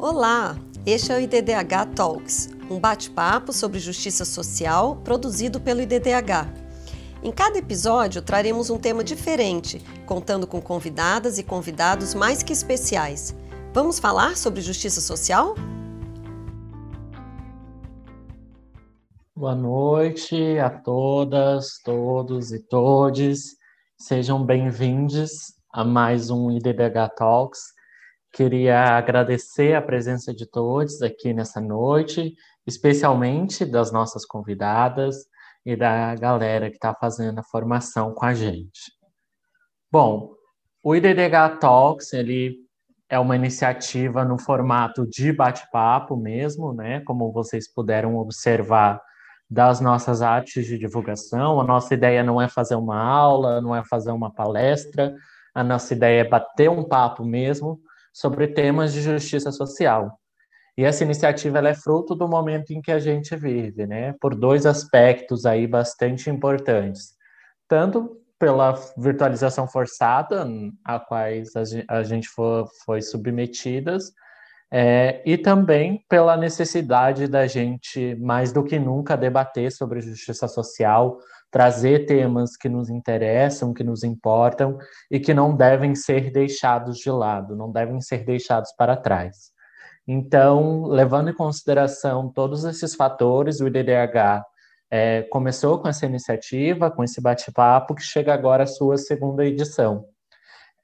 Olá, este é o IDDH Talks, um bate-papo sobre justiça social produzido pelo IDDH. Em cada episódio traremos um tema diferente, contando com convidadas e convidados mais que especiais. Vamos falar sobre justiça social? Boa noite a todas, todos e todes. Sejam bem-vindos a mais um IDDH Talks Queria agradecer a presença de todos aqui nessa noite, especialmente das nossas convidadas e da galera que está fazendo a formação com a gente. Bom, o IDDH Talks ele é uma iniciativa no formato de bate-papo mesmo, né? Como vocês puderam observar das nossas artes de divulgação. A nossa ideia não é fazer uma aula, não é fazer uma palestra, a nossa ideia é bater um papo mesmo sobre temas de justiça social. E essa iniciativa é fruto do momento em que a gente vive, né? Por dois aspectos aí bastante importantes. Tanto pela virtualização forçada a quais a gente foi, foi submetidas, é, e também pela necessidade da gente, mais do que nunca, debater sobre justiça social, trazer temas que nos interessam, que nos importam e que não devem ser deixados de lado, não devem ser deixados para trás. Então, levando em consideração todos esses fatores, o IDDH é, começou com essa iniciativa, com esse bate-papo, que chega agora à sua segunda edição.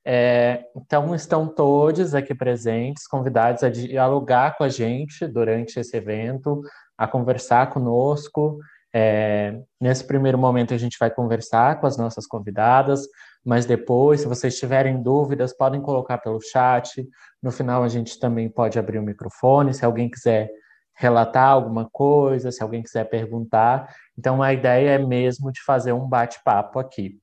É, então, estão todos aqui presentes, convidados a dialogar com a gente durante esse evento, a conversar conosco, é, nesse primeiro momento a gente vai conversar com as nossas convidadas, mas depois, se vocês tiverem dúvidas, podem colocar pelo chat. No final a gente também pode abrir o microfone, se alguém quiser relatar alguma coisa, se alguém quiser perguntar. Então a ideia é mesmo de fazer um bate-papo aqui.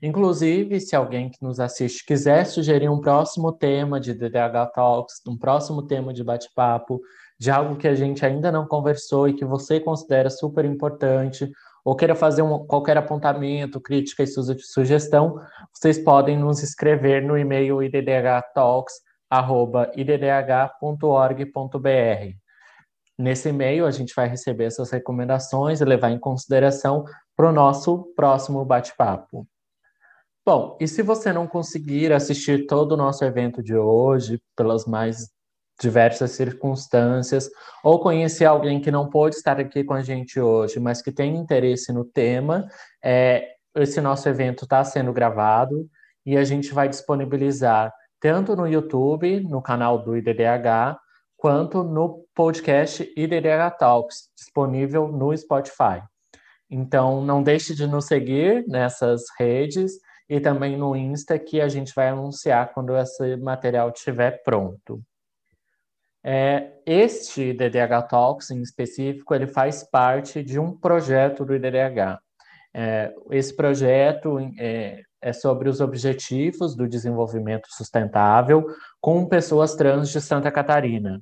Inclusive, se alguém que nos assiste quiser sugerir um próximo tema de DDH Talks, um próximo tema de bate-papo, de algo que a gente ainda não conversou e que você considera super importante, ou queira fazer um, qualquer apontamento, crítica e sugestão, vocês podem nos escrever no e-mail iddhtalks.iddh.org.br. Nesse e-mail, a gente vai receber essas recomendações e levar em consideração para o nosso próximo bate-papo. Bom, e se você não conseguir assistir todo o nosso evento de hoje, pelas mais diversas circunstâncias, ou conhecer alguém que não pôde estar aqui com a gente hoje, mas que tem interesse no tema, é, esse nosso evento está sendo gravado e a gente vai disponibilizar tanto no YouTube, no canal do IDDH, quanto no podcast IDDH Talks, disponível no Spotify. Então, não deixe de nos seguir nessas redes e também no Insta, que a gente vai anunciar quando esse material estiver pronto. É, este DDH Talks, em específico, ele faz parte de um projeto do IDDH. É, esse projeto é, é, sobre os objetivos do desenvolvimento sustentável com pessoas trans de Santa Catarina.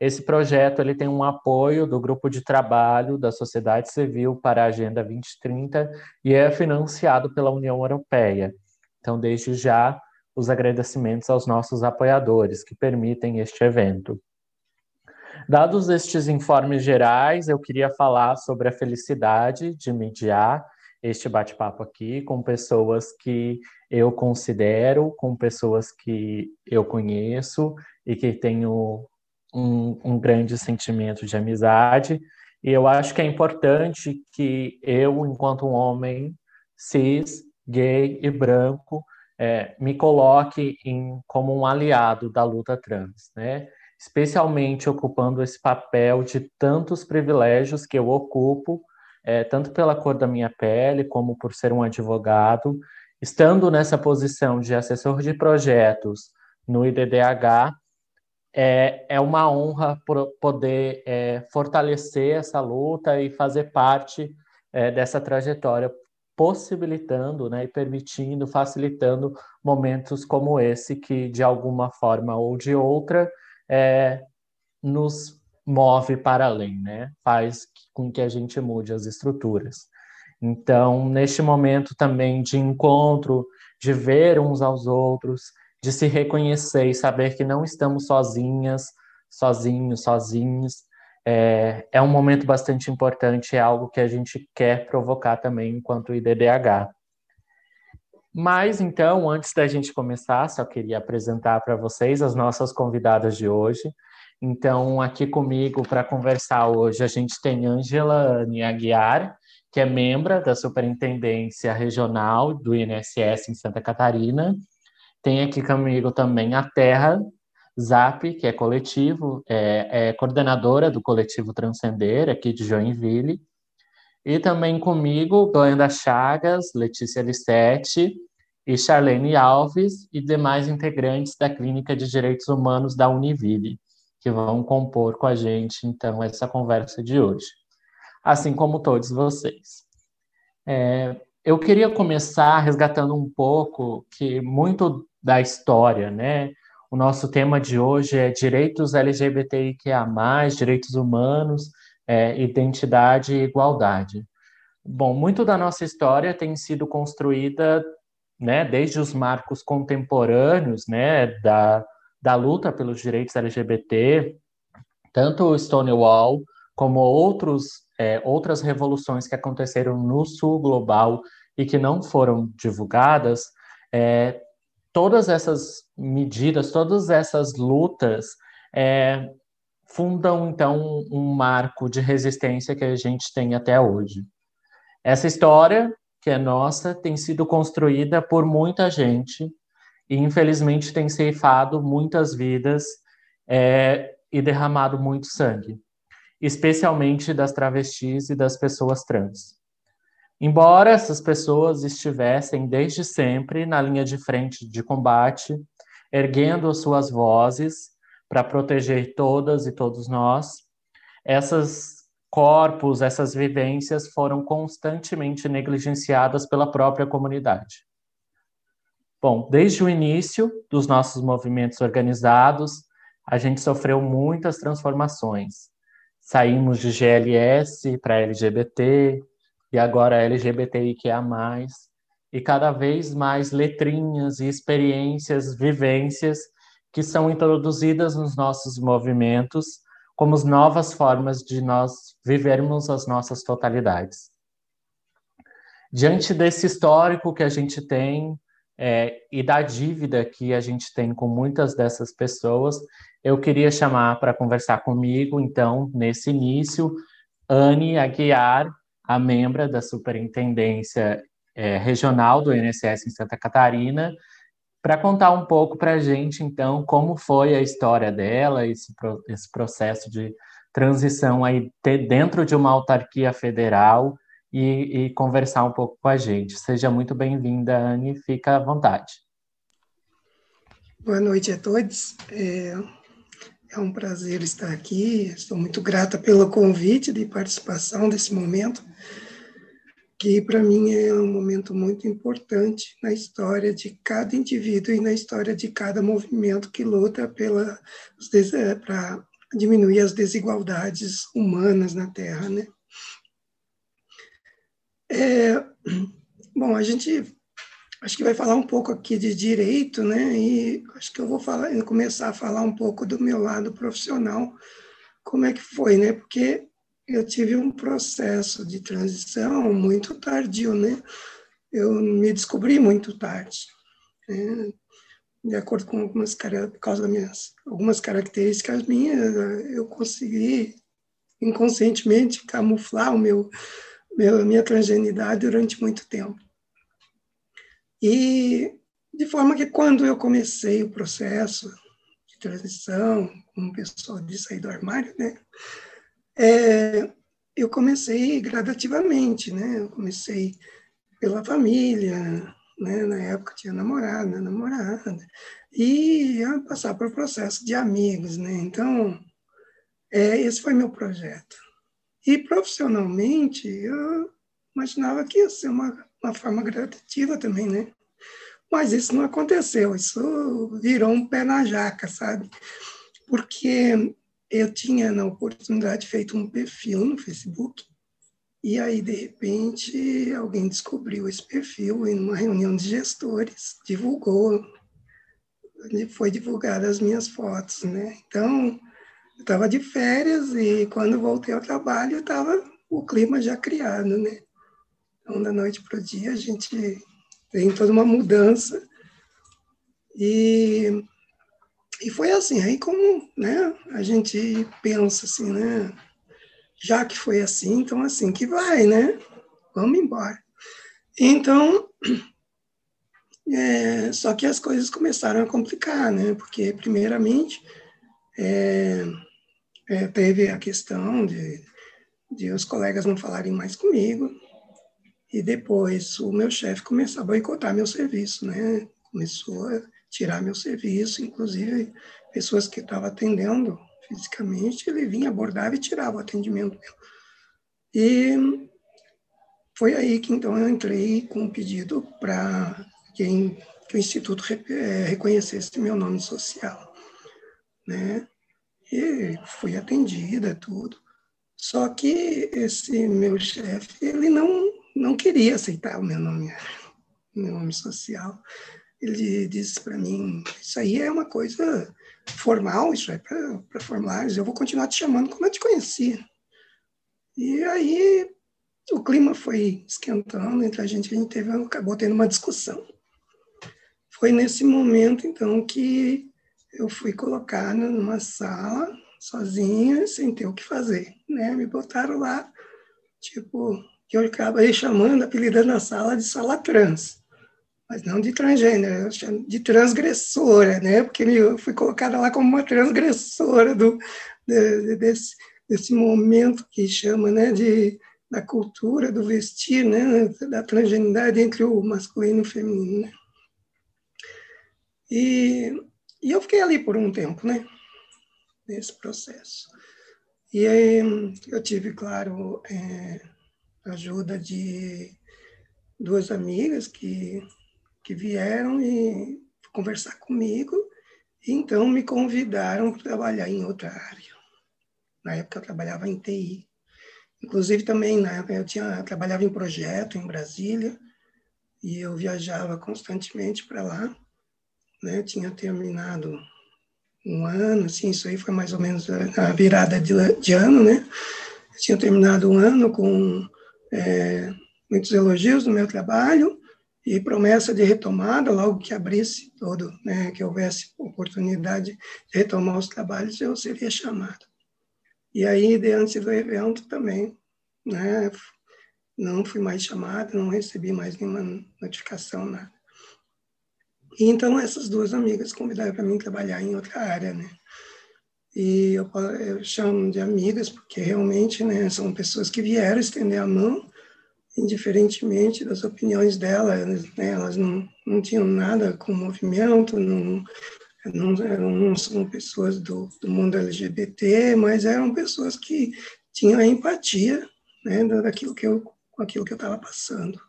Esse projeto ele tem um apoio do grupo de trabalho da sociedade civil para a Agenda 2030 e é financiado pela União Europeia. Então, desde já, os agradecimentos aos nossos apoiadores que permitem este evento. Dados estes informes gerais, eu queria falar sobre a felicidade de mediar este bate-papo aqui com pessoas que eu considero, com pessoas que eu conheço e que tenho um, um grande sentimento de amizade. E eu acho que é importante que eu, enquanto um homem cis, gay e branco, é, me coloque em, como um aliado da luta trans, né? Especialmente ocupando esse papel de tantos privilégios que eu ocupo, é, tanto pela cor da minha pele, como por ser um advogado, estando nessa posição de assessor de projetos no IDDH, é, é uma honra poder é, fortalecer essa luta e fazer parte é, dessa trajetória, possibilitando né, e permitindo, facilitando momentos como esse, que de alguma forma ou de outra é, nos move para além, né? Faz com que a gente mude as estruturas. Então, neste momento também de encontro, de ver uns aos outros, de se reconhecer e saber que não estamos sozinhas, sozinhos, sozinhos. É, é um momento bastante importante, é algo que a gente quer provocar também enquanto IDDH. Mas então, antes da gente começar, só queria apresentar para vocês as nossas convidadas de hoje. Então, aqui comigo para conversar hoje, a gente tem Angela Aguiar, que é membro da Superintendência Regional do INSS em Santa Catarina. Tem aqui comigo também a Terra Zap, que é coletivo, é, é coordenadora do coletivo Transcender, aqui de Joinville. E também comigo, Glenda Chagas, Letícia Lissete e Charlene Alves e demais integrantes da Clínica de Direitos Humanos da Univille, que vão compor com a gente, então, essa conversa de hoje. Assim como todos vocês. É, eu queria começar resgatando um pouco que muito da história, né? O nosso tema de hoje é direitos LGBTIQA+, direitos humanos, é, identidade e igualdade. Bom, muito da nossa história tem sido construída, né, desde os marcos contemporâneos, né, da, da luta pelos direitos LGBT, tanto o Stonewall como outros, é, outras revoluções que aconteceram no sul global e que não foram divulgadas, é, todas essas medidas, todas essas lutas é, fundam então um marco de resistência que a gente tem até hoje. Essa história, que é nossa, tem sido construída por muita gente e infelizmente tem ceifado muitas vidas é, e derramado muito sangue, especialmente das travestis e das pessoas trans. Embora essas pessoas estivessem desde sempre na linha de frente de combate, erguendo suas vozes para proteger todas e todos nós. Essas corpos, essas vivências foram constantemente negligenciadas pela própria comunidade. Bom, desde o início dos nossos movimentos organizados, a gente sofreu muitas transformações. Saímos de GLS para LGBT e agora LGBTIQA+, e cada vez mais letrinhas e experiências, vivências que são introduzidas nos nossos movimentos como novas formas de nós vivermos as nossas totalidades. Diante desse histórico que a gente tem é, e da dívida que a gente tem com muitas dessas pessoas, eu queria chamar para conversar comigo, então, nesse início, Anne Aguiar, a membra da Superintendência é, Regional do INSS em Santa Catarina, para contar um pouco para a gente, então, como foi a história dela, esse, esse processo de transição aí dentro de uma autarquia federal e, e conversar um pouco com a gente. Seja muito bem-vinda, Anne, fica à vontade. Boa noite a todos. É, é um prazer estar aqui. Estou muito grata pelo convite de participação desse momento que para mim é um momento muito importante na história de cada indivíduo e na história de cada movimento que luta pela eh, para diminuir as desigualdades humanas na Terra, né? É, bom, a gente acho que vai falar um pouco aqui de direito, né? E acho que eu vou falar, começar a falar um pouco do meu lado profissional, como é que foi, né? Porque eu tive um processo de transição muito tardio, né? Eu me descobri muito tarde, né? de acordo com algumas por causa das minhas algumas características minhas, eu consegui inconscientemente camuflar o meu, meu minha transgeneridade durante muito tempo. E de forma que quando eu comecei o processo de transição, como pessoa de sair do armário, né? É, eu comecei gradativamente, né? Eu comecei pela família, né? Na época tinha namorada, namorada, e a passar por processo de amigos, né? Então, é, esse foi meu projeto. E profissionalmente, eu imaginava que ia ser uma, uma forma gradativa também, né? Mas isso não aconteceu, isso virou um pé na jaca, sabe? Porque eu tinha, na oportunidade, feito um perfil no Facebook, e aí, de repente, alguém descobriu esse perfil em uma reunião de gestores, divulgou foi divulgada as minhas fotos, né? Então, eu estava de férias e quando voltei ao trabalho, estava o clima já criado, né? Então, da noite para o dia, a gente tem toda uma mudança. E, e foi assim, aí como né, a gente pensa assim, né? Já que foi assim, então assim que vai, né? Vamos embora. Então, é, só que as coisas começaram a complicar, né? Porque, primeiramente, é, é, teve a questão de, de os colegas não falarem mais comigo, e depois o meu chefe começou a boicotar meu serviço, né? Começou tirar meu serviço, inclusive pessoas que estavam atendendo fisicamente, ele vinha, abordava e tirava o atendimento meu. E foi aí que então eu entrei com um pedido para que, o Instituto é, reconhecesse meu nome social, né? E fui atendida, tudo. Só que esse meu chefe, ele não não queria aceitar o meu nome, meu nome social. Ele disse para mim: Isso aí é uma coisa formal, isso é para formulários, eu vou continuar te chamando como eu te conhecia. E aí o clima foi esquentando entre a gente, a gente teve, acabou tendo uma discussão. Foi nesse momento, então, que eu fui colocada numa sala, sozinha, sem ter o que fazer. Né? Me botaram lá, tipo, que eu acabei chamando, apelidando a sala de sala trans, mas não de transgênero, eu chamo de transgressora, né? Porque eu fui colocada lá como uma transgressora do, de, desse, desse momento que chama, né, de da cultura do vestir, né, da transgeneridade entre o masculino e o feminino. Né? E, e eu fiquei ali por um tempo, né, nesse processo. E aí eu tive, claro, é, ajuda de duas amigas que, que vieram e conversar comigo, e então me convidaram para trabalhar em outra área. Na época eu trabalhava em TI. Inclusive também na época eu tinha eu trabalhava em projeto em Brasília e eu viajava constantemente para lá, né? tinha terminado um ano, assim, isso aí foi mais ou menos a virada de, de ano, né? Eu tinha terminado um ano com é, muitos elogios no meu trabalho e promessa de retomada, logo que abrisse todo, né, que houvesse oportunidade de retomar os trabalhos, eu seria chamado. E aí, diante do evento também, né, não fui mais chamado, não recebi mais nenhuma notificação, nada. E então, essas duas amigas convidaram para mim trabalhar em outra área, né. E eu, eu chamo de amigas porque realmente né, são pessoas que vieram estender a mão, indiferentemente das opiniões delas. Né, elas não, não tinham nada com o movimento, não, não, não são pessoas do, do mundo LGBT, mas eram pessoas que tinham a empatia né, daquilo que eu, com aquilo que eu estava passando.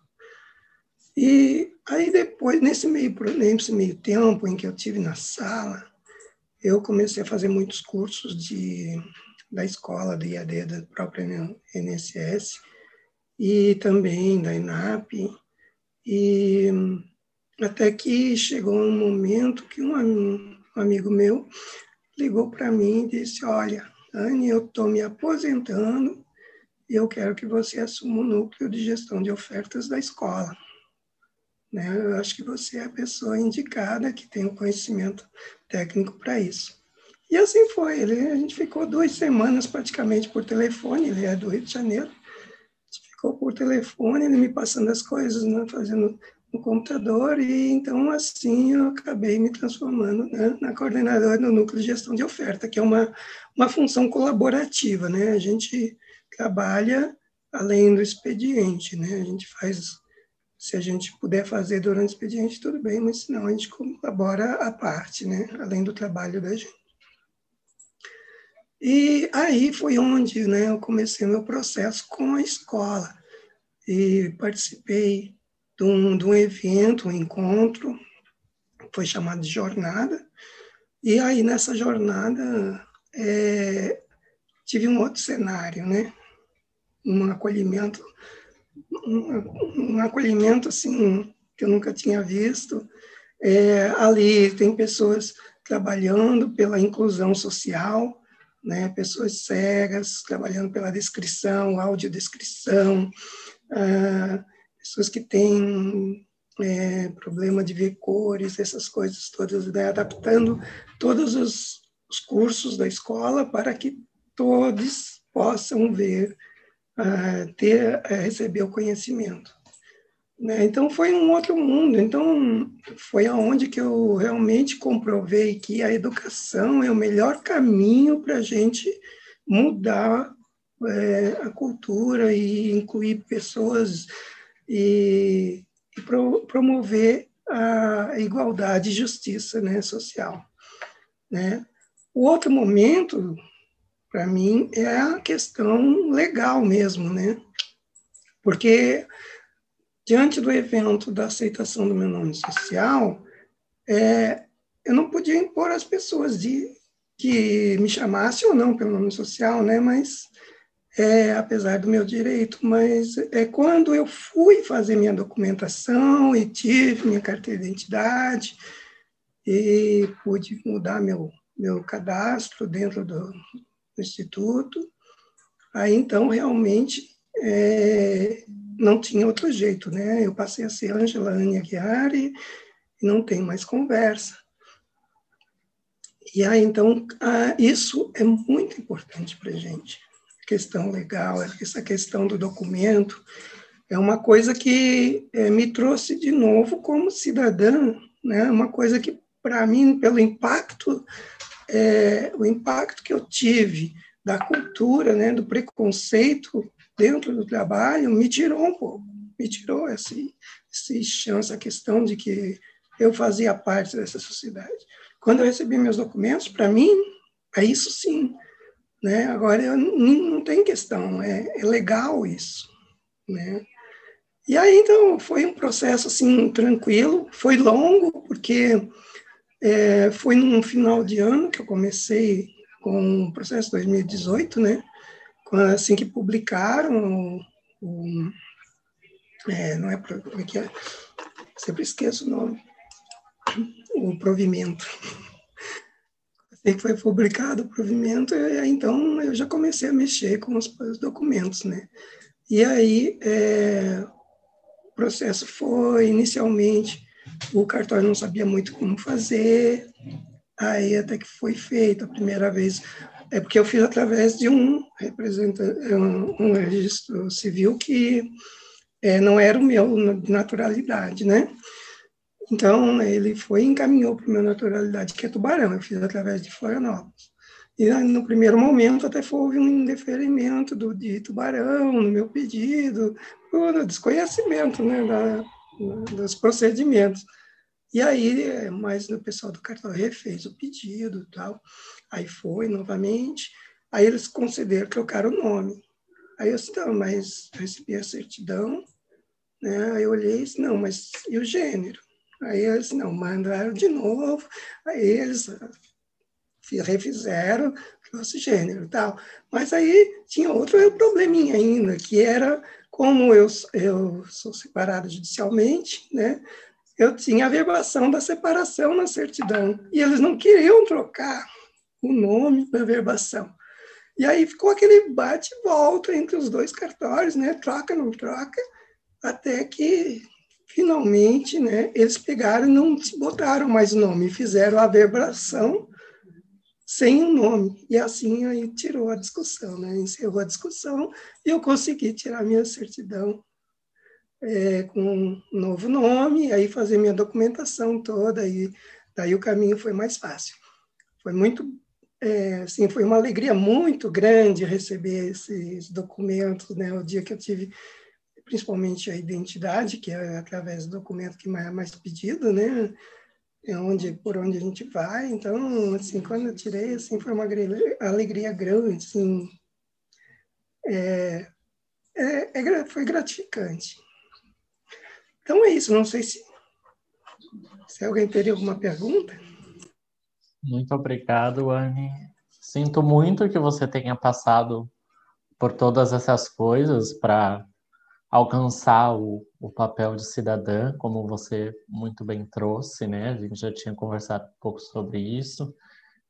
E aí depois, nesse meio, nesse meio tempo em que eu tive na sala, eu comecei a fazer muitos cursos de, da escola, da IAD, da própria NSS, e também da INAP, e até que chegou um momento que um, amigo meu ligou para mim e disse, olha, Anne, eu estou me aposentando e eu quero que você assuma o núcleo de gestão de ofertas da escola. Né? Eu acho que você é a pessoa indicada que tem o conhecimento técnico para isso. E assim foi. Ele, a gente ficou duas semanas praticamente por telefone. Ele é do Rio de Janeiro. Ficou por telefone, ele me passando as coisas, né, fazendo no computador. E então, assim, eu acabei me transformando né, na coordenadora do núcleo de gestão de oferta, que é uma, uma função colaborativa. Né? A gente trabalha além do expediente. Né? A gente faz se a gente puder fazer durante o expediente, tudo bem, mas senão a gente colabora à parte, né? além do trabalho da gente. E aí foi onde né, eu comecei meu processo com a escola. E participei de um, de um evento, um encontro, foi chamado de jornada. E aí, nessa jornada, é, tive um outro cenário, né? Um acolhimento um, um acolhimento assim que eu nunca tinha visto. É, ali tem pessoas trabalhando pela inclusão social, né? pessoas cegas trabalhando pela descrição, audiodescrição, ah, pessoas que têm é, problema de ver cores, essas coisas todas, né? adaptando todos os, os, cursos da escola para que todos possam ver, uh, ter, uh, receber o conhecimento. Né? Então foi um outro mundo. Então foi aonde que eu realmente comprovei que a educação é o melhor caminho para a gente mudar é, a cultura e incluir pessoas e e pro, promover a igualdade e justiça né, social. Né? O outro momento, para mim, é a questão legal mesmo, né? Porque, diante do evento da aceitação do meu nome social, é, eu não podia impor às pessoas de que me chamassem ou não pelo nome social, né? Mas é, apesar do meu direito, mas é quando eu fui fazer minha documentação e tive minha carteira de identidade e pude mudar meu, meu cadastro dentro do, do instituto, aí então realmente é, não tinha outro jeito, né? Eu passei a ser Angela Ania Chiari e não tem mais conversa. E aí, então, isso é muito importante para a gente questão legal, essa questão do documento, é uma coisa que é, me trouxe de novo como cidadã, né? Uma coisa que para mim, pelo impacto, é, o impacto que eu tive da cultura, né, do preconceito dentro do trabalho, me tirou um pouco, me tirou esse, esse chance, a questão de que eu fazia parte dessa sociedade. Quando eu recebi meus documentos, para mim, é isso sim, né? Agora, eu, não, tem questão, é, é legal isso. Né? E aí, então, foi um processo, assim, tranquilo, foi longo, porque é, foi num final de ano que eu comecei com o processo 2018, né? Assim que publicaram o, é, não é, como é que é? Sempre esqueço o nome. O provimento que foi publicado o provimento, e então eu já comecei a mexer com os, os documentos, né? E aí é, o processo foi, inicialmente, o cartório não sabia muito como fazer, aí até que foi feito a primeira vez, é porque eu fiz através de um um, um registro civil que é, não era o meu de naturalidade, né? Então, ele foi e encaminhou para a minha naturalidade, que é Tubarão. Eu fiz através de Florianópolis. E no primeiro momento até houve um indeferimento do, de Tubarão no meu pedido, por desconhecimento né, da, dos procedimentos. E aí, mas o pessoal do cartão refez o pedido tal. Aí foi novamente. Aí eles concederam trocar o nome. Aí eu disse, não, mas recebi a certidão. Né? Aí eu olhei e disse, não, mas e o gênero? Aí eles não mandaram de novo, aí eles ah, refizeram, trouxe gênero tal. Mas aí tinha outro probleminha ainda, que era como eu, eu sou separado judicialmente, né? Eu tinha a verbação da separação na certidão e eles não queriam trocar o nome da verbação. E aí ficou aquele bate volta entre os dois cartórios, né? Troca, não troca, até que finalmente, né, eles pegaram e não botaram mais o nome, fizeram a verbação sem o nome. E assim aí tirou a discussão, né? encerrou a discussão e eu consegui tirar minha certidão é, com um novo nome, aí fazer minha documentação toda, e daí o caminho foi mais fácil. Foi muito, é, assim, foi uma alegria muito grande receber esses documentos, né? O dia que eu tive principalmente a identidade, que é através do documento que é mais pedido, né? É onde, por onde a gente vai. Então, assim, quando eu tirei, assim, foi uma alegria grande, assim. É, é, é, foi gratificante. Então é isso, não sei se, se alguém teria alguma pergunta. Muito obrigado, Anne. Sinto muito que você tenha passado por todas essas coisas para alcançar o, o papel de cidadã, como você muito bem trouxe, né? A gente já tinha conversado um pouco sobre isso.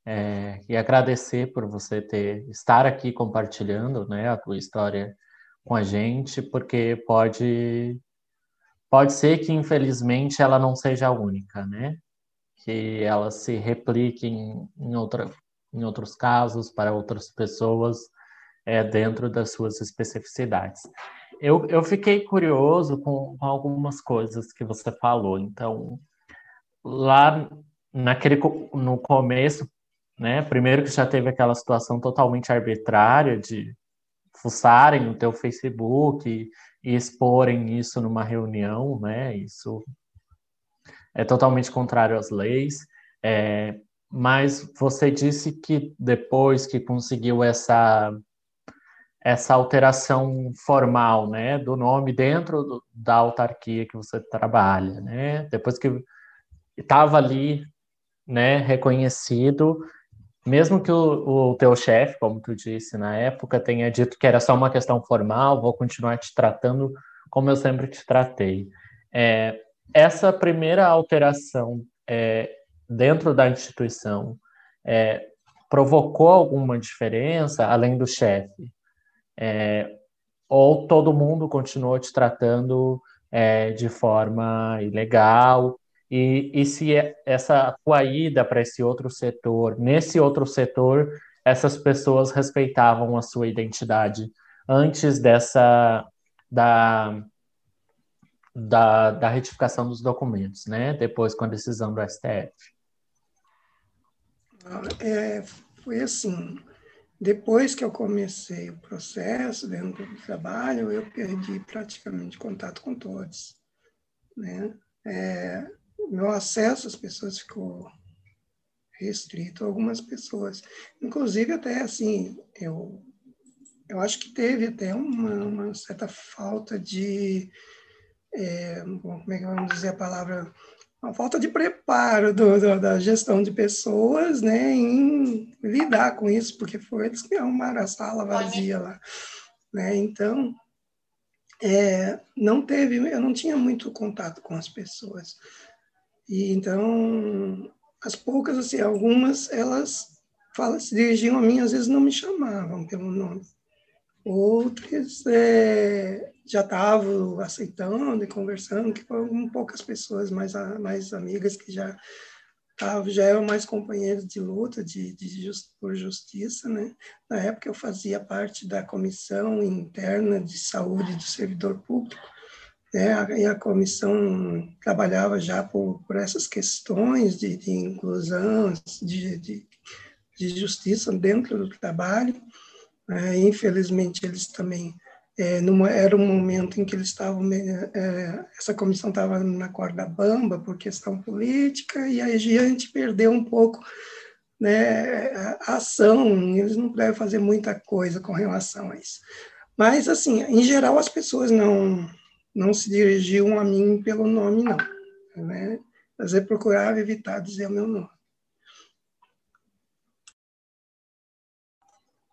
É, e agradecer por você ter estar aqui compartilhando, né, a tua história com a gente, porque pode pode ser que infelizmente ela não seja a única, né? Que ela se replique em, em, outra, em outros casos para outras pessoas é, dentro das suas especificidades eu, eu fiquei curioso com, com algumas coisas que você falou. Então, lá naquele no começo, né? Primeiro que já teve aquela situação totalmente arbitrária de fuçarem no teu Facebook exporem isso numa reunião, né? Isso é totalmente contrário às leis. É, mas você disse que depois que conseguiu essa essa alteração formal, né, do nome dentro do, da autarquia que você trabalha, né? Depois que estava ali, né, reconhecido, mesmo que o, o teu chefe, como tu disse na época, tenha dito que era só uma questão formal, vou continuar te tratando como eu sempre te tratei. É, essa primeira alteração é, dentro da instituição é, provocou alguma diferença além do chefe? É, ou todo mundo continuou te tratando é, de forma ilegal, e, e se é, essa tua ida para esse outro setor, nesse outro setor, essas pessoas respeitavam a sua identidade antes dessa da, da, da retificação dos documentos, né? Depois com a decisão do STF. É, foi assim, depois que eu comecei o processo dentro do trabalho, eu perdi praticamente contato com todos. Né? É, meu acesso às pessoas ficou restrito a algumas pessoas. Inclusive, até assim, eu, eu acho que teve até uma, uma certa falta de. É, como é que vamos dizer a palavra? uma falta de preparo do, do, da gestão de pessoas, né, em lidar com isso, porque foi eles que arrumaram a sala vazia lá, né, então, é, não teve, eu não tinha muito contato com as pessoas, e então, as poucas, assim, algumas, elas fala, se dirigiam a mim, às vezes não me chamavam pelo nome, outras é, já estavam aceitando e conversando, que foram poucas pessoas mais, mais amigas que já já eram mais companheiros de luta de, de just, por justiça, né? Na época eu fazia parte da comissão interna de saúde do servidor público, né? E a comissão trabalhava já por, por essas questões de, de inclusão, de, de, de justiça dentro do trabalho. É, infelizmente, eles também é, numa, era um momento em que eles estavam, é, essa comissão estava na corda bamba por questão política, e aí a gente perdeu um pouco né, a ação, eles não puderam fazer muita coisa com relação a isso. Mas, assim, em geral, as pessoas não, não se dirigiam a mim pelo nome, não. Né? Mas eu procurava evitar dizer o meu nome.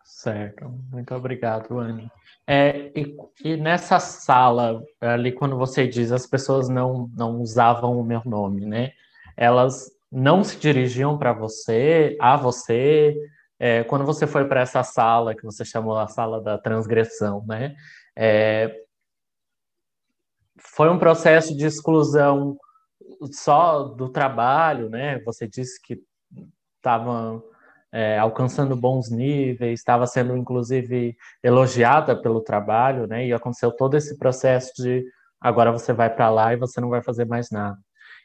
Certo, muito obrigado, Anne. É, e, e, nessa sala, ali, quando você diz as pessoas não, não usavam o meu nome, né? Elas não se dirigiam para você, a você. É, quando você foi para essa sala, que você chamou a sala da transgressão, né? É, foi um processo de exclusão só do trabalho, né? Você disse que estavam é, alcançando bons níveis, estava sendo inclusive elogiada pelo trabalho, né? E aconteceu todo esse processo de agora você vai para lá e você não vai fazer mais nada.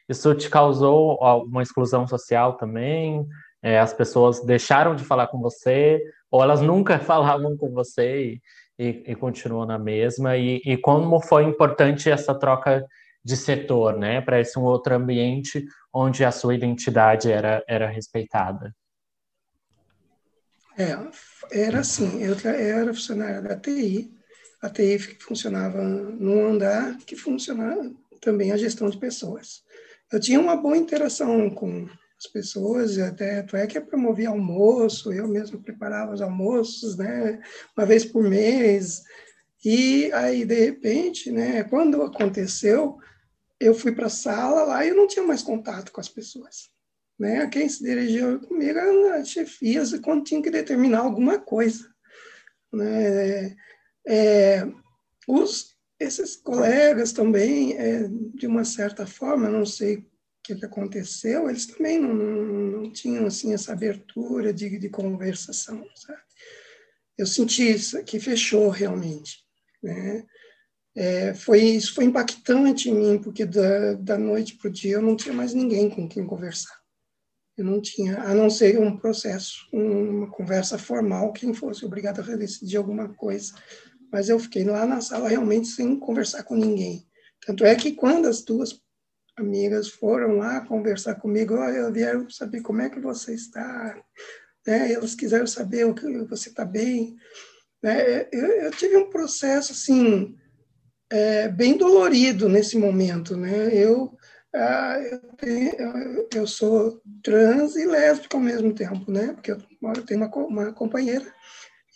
Isso te causou uma exclusão social também? É, as pessoas deixaram de falar com você ou elas nunca falavam com você e, e, e continuam na mesma? E, e como foi importante essa troca de setor, né? Para esse um outro ambiente onde a sua identidade era, era respeitada? É, era assim, eu, era funcionária da TI, a TI funcionava num andar que funcionava também a gestão de pessoas. Eu tinha uma boa interação com as pessoas, até tu é que promovia almoço, eu mesmo preparava os almoços, né, uma vez por mês, E aí, de repente, né, quando aconteceu, eu fui para a sala lá e eu não tinha mais contato com as pessoas. Né? Quem se dirigiu comigo eram as chefias quando tinha que determinar alguma coisa. Né? É, os, esses colegas também, é, de uma certa forma, não sei que, aconteceu, eles também não, não, tinham assim essa abertura de, de conversação, sabe? Eu senti isso, que fechou realmente, né? É, foi isso foi impactante em mim porque da, da noite para o dia eu não tinha mais ninguém com quem conversar eu não tinha a não ser um processo uma conversa formal quem fosse obrigado a decidir alguma coisa mas eu fiquei lá na sala realmente sem conversar com ninguém tanto é que quando as duas amigas foram lá conversar comigo oh, vieram saber como é que você está né? elas quiseram saber o que você está bem né? eu, eu tive um processo assim é, bem dolorido nesse momento, né? Eu, ah, eu, tenho, eu, sou trans e lésbica ao mesmo tempo, né? Porque eu, eu tenho uma, uma companheira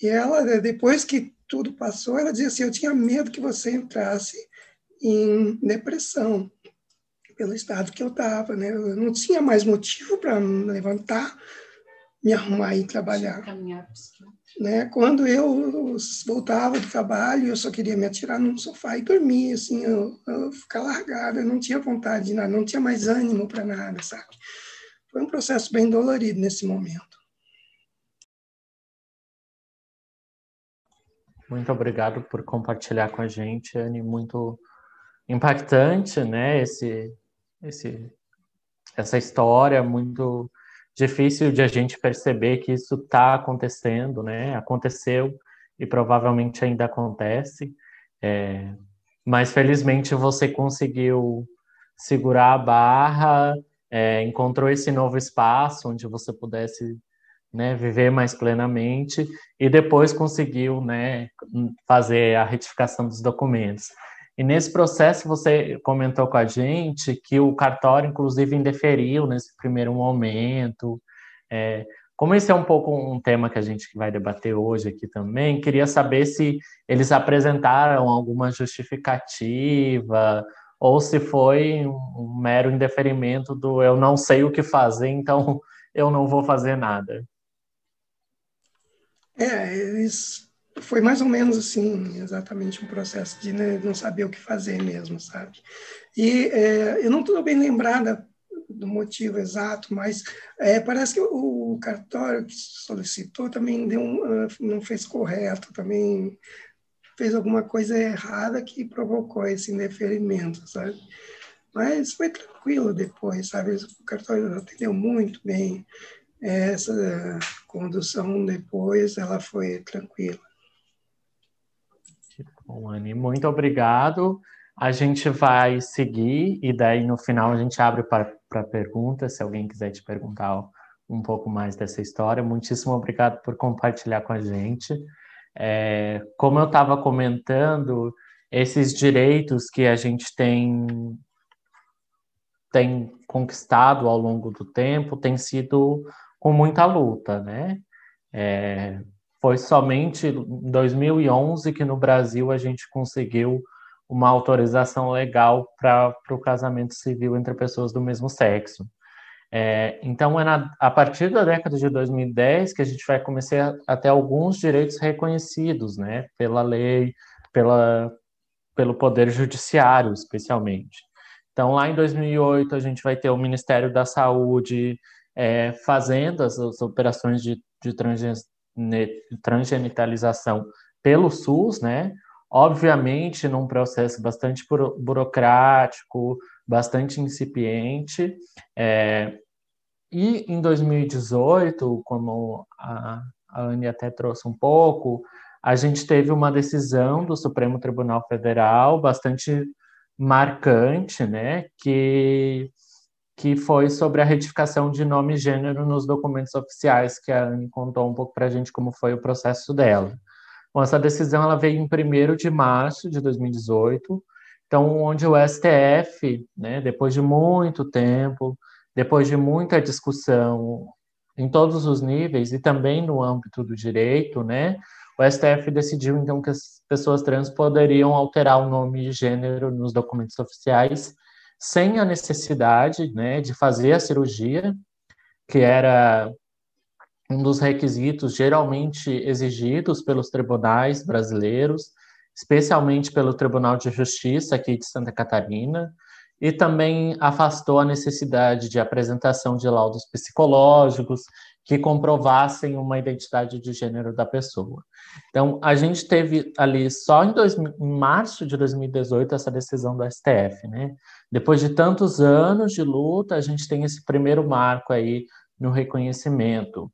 e ela, né, depois que tudo passou, ela dizia assim: eu tinha medo que você entrasse em depressão pelo estado que eu estava, né? Eu não tinha mais motivo para levantar, me arrumar e trabalhar. Né? Quando eu voltava do trabalho, eu só queria me atirar num sofá e dormir, assim, eu, eu ficar largada, eu não tinha vontade de nada, não tinha mais ânimo para nada, sabe? Foi um processo bem dolorido nesse momento. Muito obrigado por compartilhar com a gente, Anne, muito impactante, né, esse, esse, essa história muito difícil de a gente perceber que isso está acontecendo, né? Aconteceu e provavelmente ainda acontece. É, mas felizmente você conseguiu segurar a barra, é, encontrou esse novo espaço onde você pudesse né, viver mais plenamente e depois conseguiu né, fazer a retificação dos documentos. E nesse processo você comentou com a gente que o cartório, inclusive, indeferiu nesse primeiro momento. É, como esse é um pouco um tema que a gente vai debater hoje aqui também, queria saber se eles apresentaram alguma justificativa ou se foi um mero indeferimento do eu não sei o que fazer, então eu não vou fazer nada. É, eles foi mais ou menos assim, exatamente um processo de né, não saber o que fazer mesmo, sabe? E é, eu não estou bem lembrada do motivo exato, mas é, parece que o, cartório que solicitou também deu um, uh, não fez correto, também fez alguma coisa errada que provocou esse indeferimento, sabe? Mas foi tranquilo depois, sabe? O cartório atendeu muito bem. Essa condução depois, ela foi tranquila. Bom, Anne, muito obrigado. A gente vai seguir e daí no final a gente abre para perguntas, se alguém quiser te perguntar um pouco mais dessa história. Muitíssimo obrigado por compartilhar com a gente. É, como eu estava comentando, esses direitos que a gente tem tem conquistado ao longo do tempo tem sido com muita luta, né? É, foi somente em 2011 que no Brasil a gente conseguiu uma autorização legal para o casamento civil entre pessoas do mesmo sexo. É, então, é na, a partir da década de 2010 que a gente vai começar a ter alguns direitos reconhecidos, né, pela lei, pela, pelo Poder Judiciário, especialmente. Então, lá em 2008, a gente vai ter o Ministério da Saúde é, fazendo as, as operações de, de transgenitalização pelo SUS, né? Obviamente, num processo bastante burocrático, bastante incipiente. É, e em 2018, como a, a Anne até trouxe um pouco, a gente teve uma decisão do Supremo Tribunal Federal bastante marcante, né, que que foi sobre a retificação de nome e gênero nos documentos oficiais, que a Anne contou um pouco para a gente como foi o processo dela. Bom, essa decisão ela veio em 1 de março de 2018, então, onde o STF, né, depois de muito tempo, depois de muita discussão em todos os níveis e também no âmbito do direito, né, o STF decidiu então que as pessoas trans poderiam alterar o nome e gênero nos documentos oficiais sem a necessidade né, de fazer a cirurgia, que era um dos requisitos geralmente exigidos pelos tribunais brasileiros, especialmente pelo Tribunal de Justiça aqui de Santa Catarina, e também afastou a necessidade de apresentação de laudos psicológicos que comprovassem uma identidade de gênero da pessoa. Então, a gente teve ali só em, dois, em março de 2018 essa decisão do STF, né? Depois de tantos anos de luta, a gente tem esse primeiro marco aí no reconhecimento.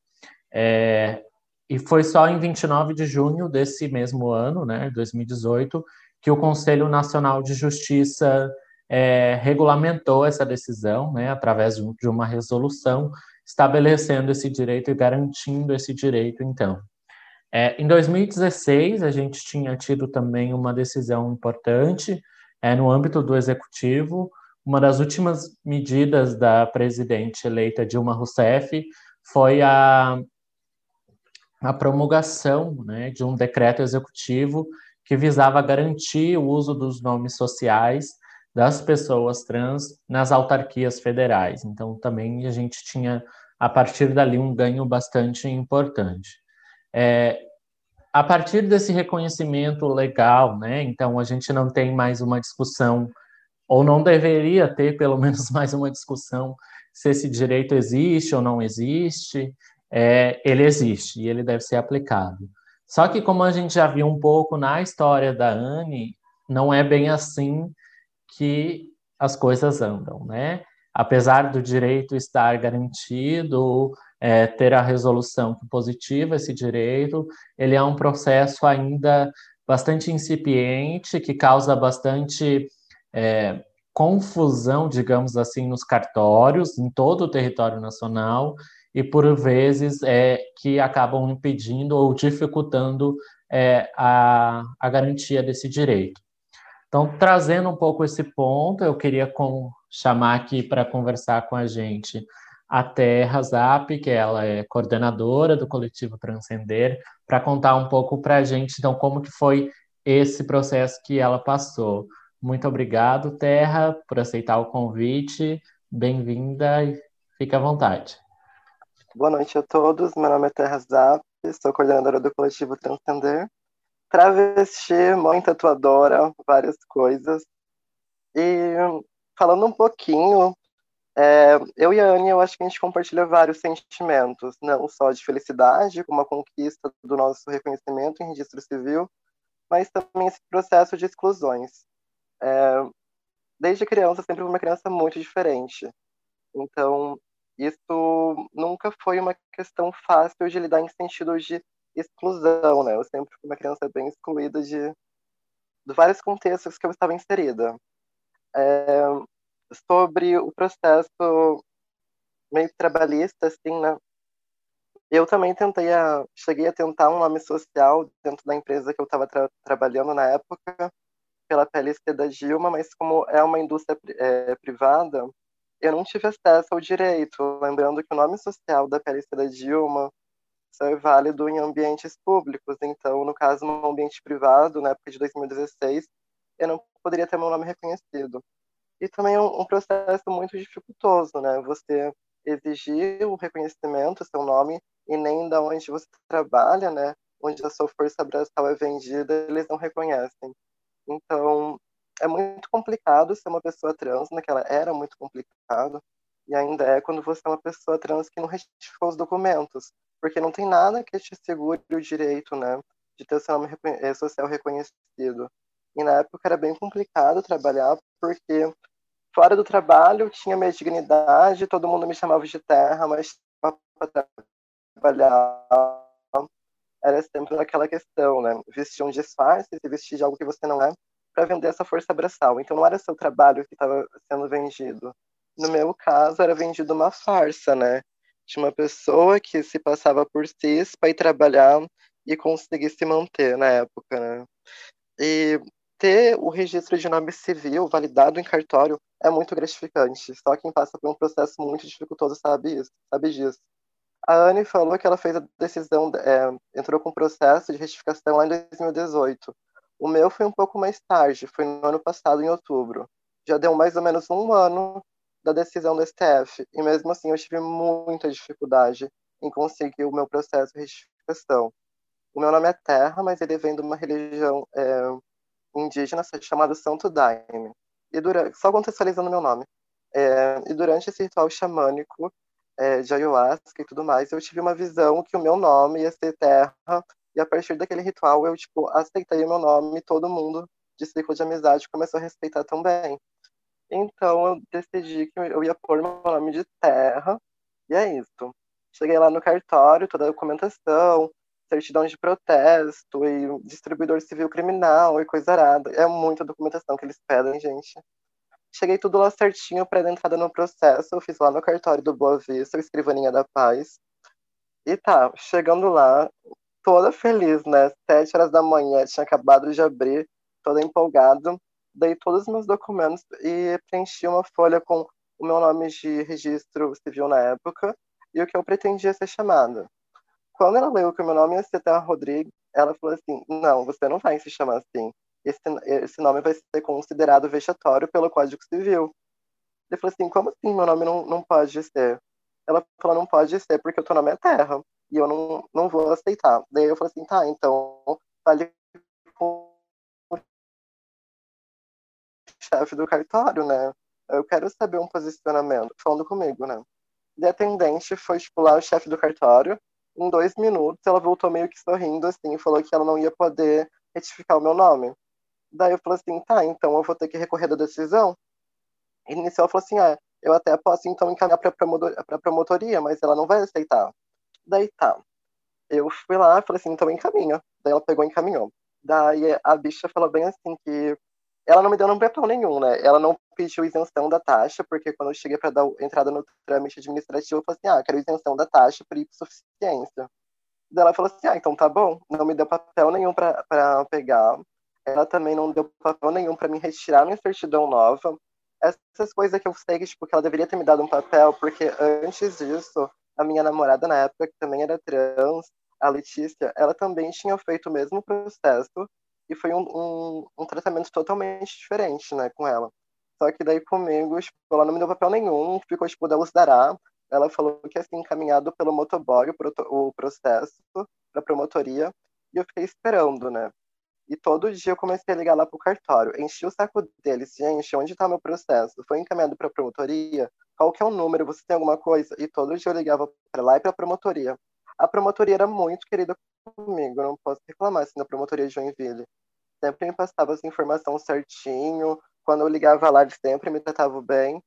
É, e foi só em 29 de junho desse mesmo ano, né, 2018, que o Conselho Nacional de Justiça é, regulamentou essa decisão, né, através de uma resolução estabelecendo esse direito e garantindo esse direito, então. É, em 2016, a gente tinha tido também uma decisão importante é, no âmbito do executivo. Uma das últimas medidas da presidente eleita Dilma Rousseff foi a, a promulgação né, de um decreto executivo que visava garantir o uso dos nomes sociais das pessoas trans nas autarquias federais. Então, também a gente tinha, a partir dali, um ganho bastante importante. É, a partir desse reconhecimento legal, né, então a gente não tem mais uma discussão, ou não deveria ter pelo menos mais uma discussão se esse direito existe ou não existe, é, ele existe e ele deve ser aplicado. Só que, como a gente já viu um pouco na história da Anne, não é bem assim que as coisas andam, né? Apesar do direito estar garantido, é, ter a resolução positiva esse direito, ele é um processo ainda bastante incipiente, que causa bastante é, confusão, digamos assim, nos cartórios, em todo o território nacional, e por vezes é que acabam impedindo ou dificultando é, a, a garantia desse direito. Então, trazendo um pouco esse ponto, eu queria com, chamar aqui para conversar com a gente a Terra Zap, que ela é coordenadora do coletivo Transcender, para contar um pouco para a gente, então, como que foi esse processo que ela passou. Muito obrigado, Terra, por aceitar o convite. Bem-vinda e fique à vontade. Boa noite a todos. Meu nome é Terra Zap, sou coordenadora do coletivo Transcender travesti, mãe tatuadora, várias coisas. E falando um pouquinho, é, eu e a Anne, eu acho que a gente compartilha vários sentimentos, não só de felicidade, como a conquista do nosso reconhecimento em registro civil, mas também esse processo de exclusões. É, desde criança, sempre fui uma criança muito diferente. Então, isso nunca foi uma questão fácil de lidar em sentido de exclusão, né? Eu sempre fui uma criança bem excluída de, de vários contextos que eu estava inserida. É, sobre o processo meio trabalhista, assim, né? Eu também tentei, a, cheguei a tentar um nome social dentro da empresa que eu estava tra trabalhando na época, pela PLC da Dilma, mas como é uma indústria é, privada, eu não tive acesso ao direito. Lembrando que o nome social da PLC da Dilma só é válido em ambientes públicos. Então, no caso, no ambiente privado, na época de 2016, eu não poderia ter meu nome reconhecido. E também é um, um processo muito dificultoso, né? Você exigir o reconhecimento, seu nome, e nem da onde você trabalha, né? Onde a sua força abraçal é vendida, eles não reconhecem. Então, é muito complicado ser uma pessoa trans, naquela era muito complicado, e ainda é quando você é uma pessoa trans que não retificou os documentos porque não tem nada que te segure o direito, né, de ter seu nome eh, social reconhecido. E na época era bem complicado trabalhar, porque fora do trabalho tinha minha dignidade, todo mundo me chamava de terra, mas para trabalhar era sempre aquela questão, né, vestir um disfarce, se vestir de algo que você não é, para vender essa força abraçal. Então não era seu trabalho que estava sendo vendido. No meu caso, era vendido uma farsa, né? de uma pessoa que se passava por cis para ir trabalhar e conseguir se manter na época, né? E ter o registro de nome civil validado em cartório é muito gratificante. Só quem passa por um processo muito dificultoso sabe isso, sabe disso. A Anne falou que ela fez a decisão, é, entrou com o processo de retificação lá em 2018. O meu foi um pouco mais tarde, foi no ano passado, em outubro. Já deu mais ou menos um ano da decisão do STF, e mesmo assim eu tive muita dificuldade em conseguir o meu processo de retificação. O meu nome é Terra, mas ele vem de uma religião é, indígena chamada Santo Daime. E durante, só contextualizando meu nome. É, e durante esse ritual xamânico é, de ayahuasca e tudo mais, eu tive uma visão que o meu nome ia ser Terra, e a partir daquele ritual eu tipo aceitei o meu nome e todo mundo de ciclo de amizade começou a respeitar também. Então eu decidi que eu ia pôr meu nome de Terra, e é isso. Cheguei lá no cartório, toda a documentação, certidão de protesto e distribuidor civil criminal e coisa arada. É muita documentação que eles pedem, gente. Cheguei tudo lá certinho para entrada no processo. Eu fiz lá no cartório do Boa Vista, escrivaninha da paz. E tá, chegando lá, toda feliz, né? Sete horas da manhã, tinha acabado de abrir, toda empolgado. Dei todos os meus documentos e preenchi uma folha com o meu nome de registro civil na época e o que eu pretendia ser chamada. Quando ela leu que o meu nome ia ser Terra Rodrigues, ela falou assim: Não, você não vai se chamar assim. Esse, esse nome vai ser considerado vexatório pelo Código Civil. Ele falou assim: Como assim meu nome não, não pode ser? Ela falou: Não pode ser porque o teu nome é Terra e eu não, não vou aceitar. Daí eu falei assim: Tá, então fale com o chefe do cartório, né? Eu quero saber um posicionamento, falando comigo, né? E a atendente foi, tipo, lá o chefe do cartório. Em dois minutos, ela voltou meio que sorrindo, assim, e falou que ela não ia poder retificar o meu nome. Daí eu falei assim, tá, então eu vou ter que recorrer da decisão. E nisso ela falou assim, ah, eu até posso então encaminhar para a promotoria, mas ela não vai aceitar. Daí tá. Eu fui lá, falei assim, então encaminha. Daí ela pegou e encaminhou. Daí a bicha falou bem assim que ela não me deu papel nenhum, né? Ela não pediu isenção da taxa, porque quando eu cheguei para dar entrada no trâmite administrativo, eu falei assim: ah, quero isenção da taxa por hipossuficiência. Daí ela falou assim: ah, então tá bom. Não me deu papel nenhum para pegar. Ela também não deu papel nenhum para me retirar minha certidão nova. Essas coisas que eu sei que, tipo, que ela deveria ter me dado um papel, porque antes disso, a minha namorada na época, que também era trans, a Letícia, ela também tinha feito o mesmo processo e foi um, um, um, tratamento totalmente diferente, né, com ela. Só que daí comigo, tipo, ela não me deu papel nenhum, ficou, tipo, da dará. Ela falou que ia ser encaminhado pelo motoboy o, processo para promotoria, e eu fiquei esperando, né. E todo dia eu comecei a ligar lá pro cartório, enchi o saco deles, gente, onde tá meu processo? Foi encaminhado pra promotoria? Qual que é o número? Você tem alguma coisa? E todo dia eu ligava para lá e pra promotoria. A promotoria era muito querida comigo, não posso reclamar assim, da promotoria de Joinville. Sempre me passava as informações certinho, quando eu ligava lá, eles sempre me tratavam bem.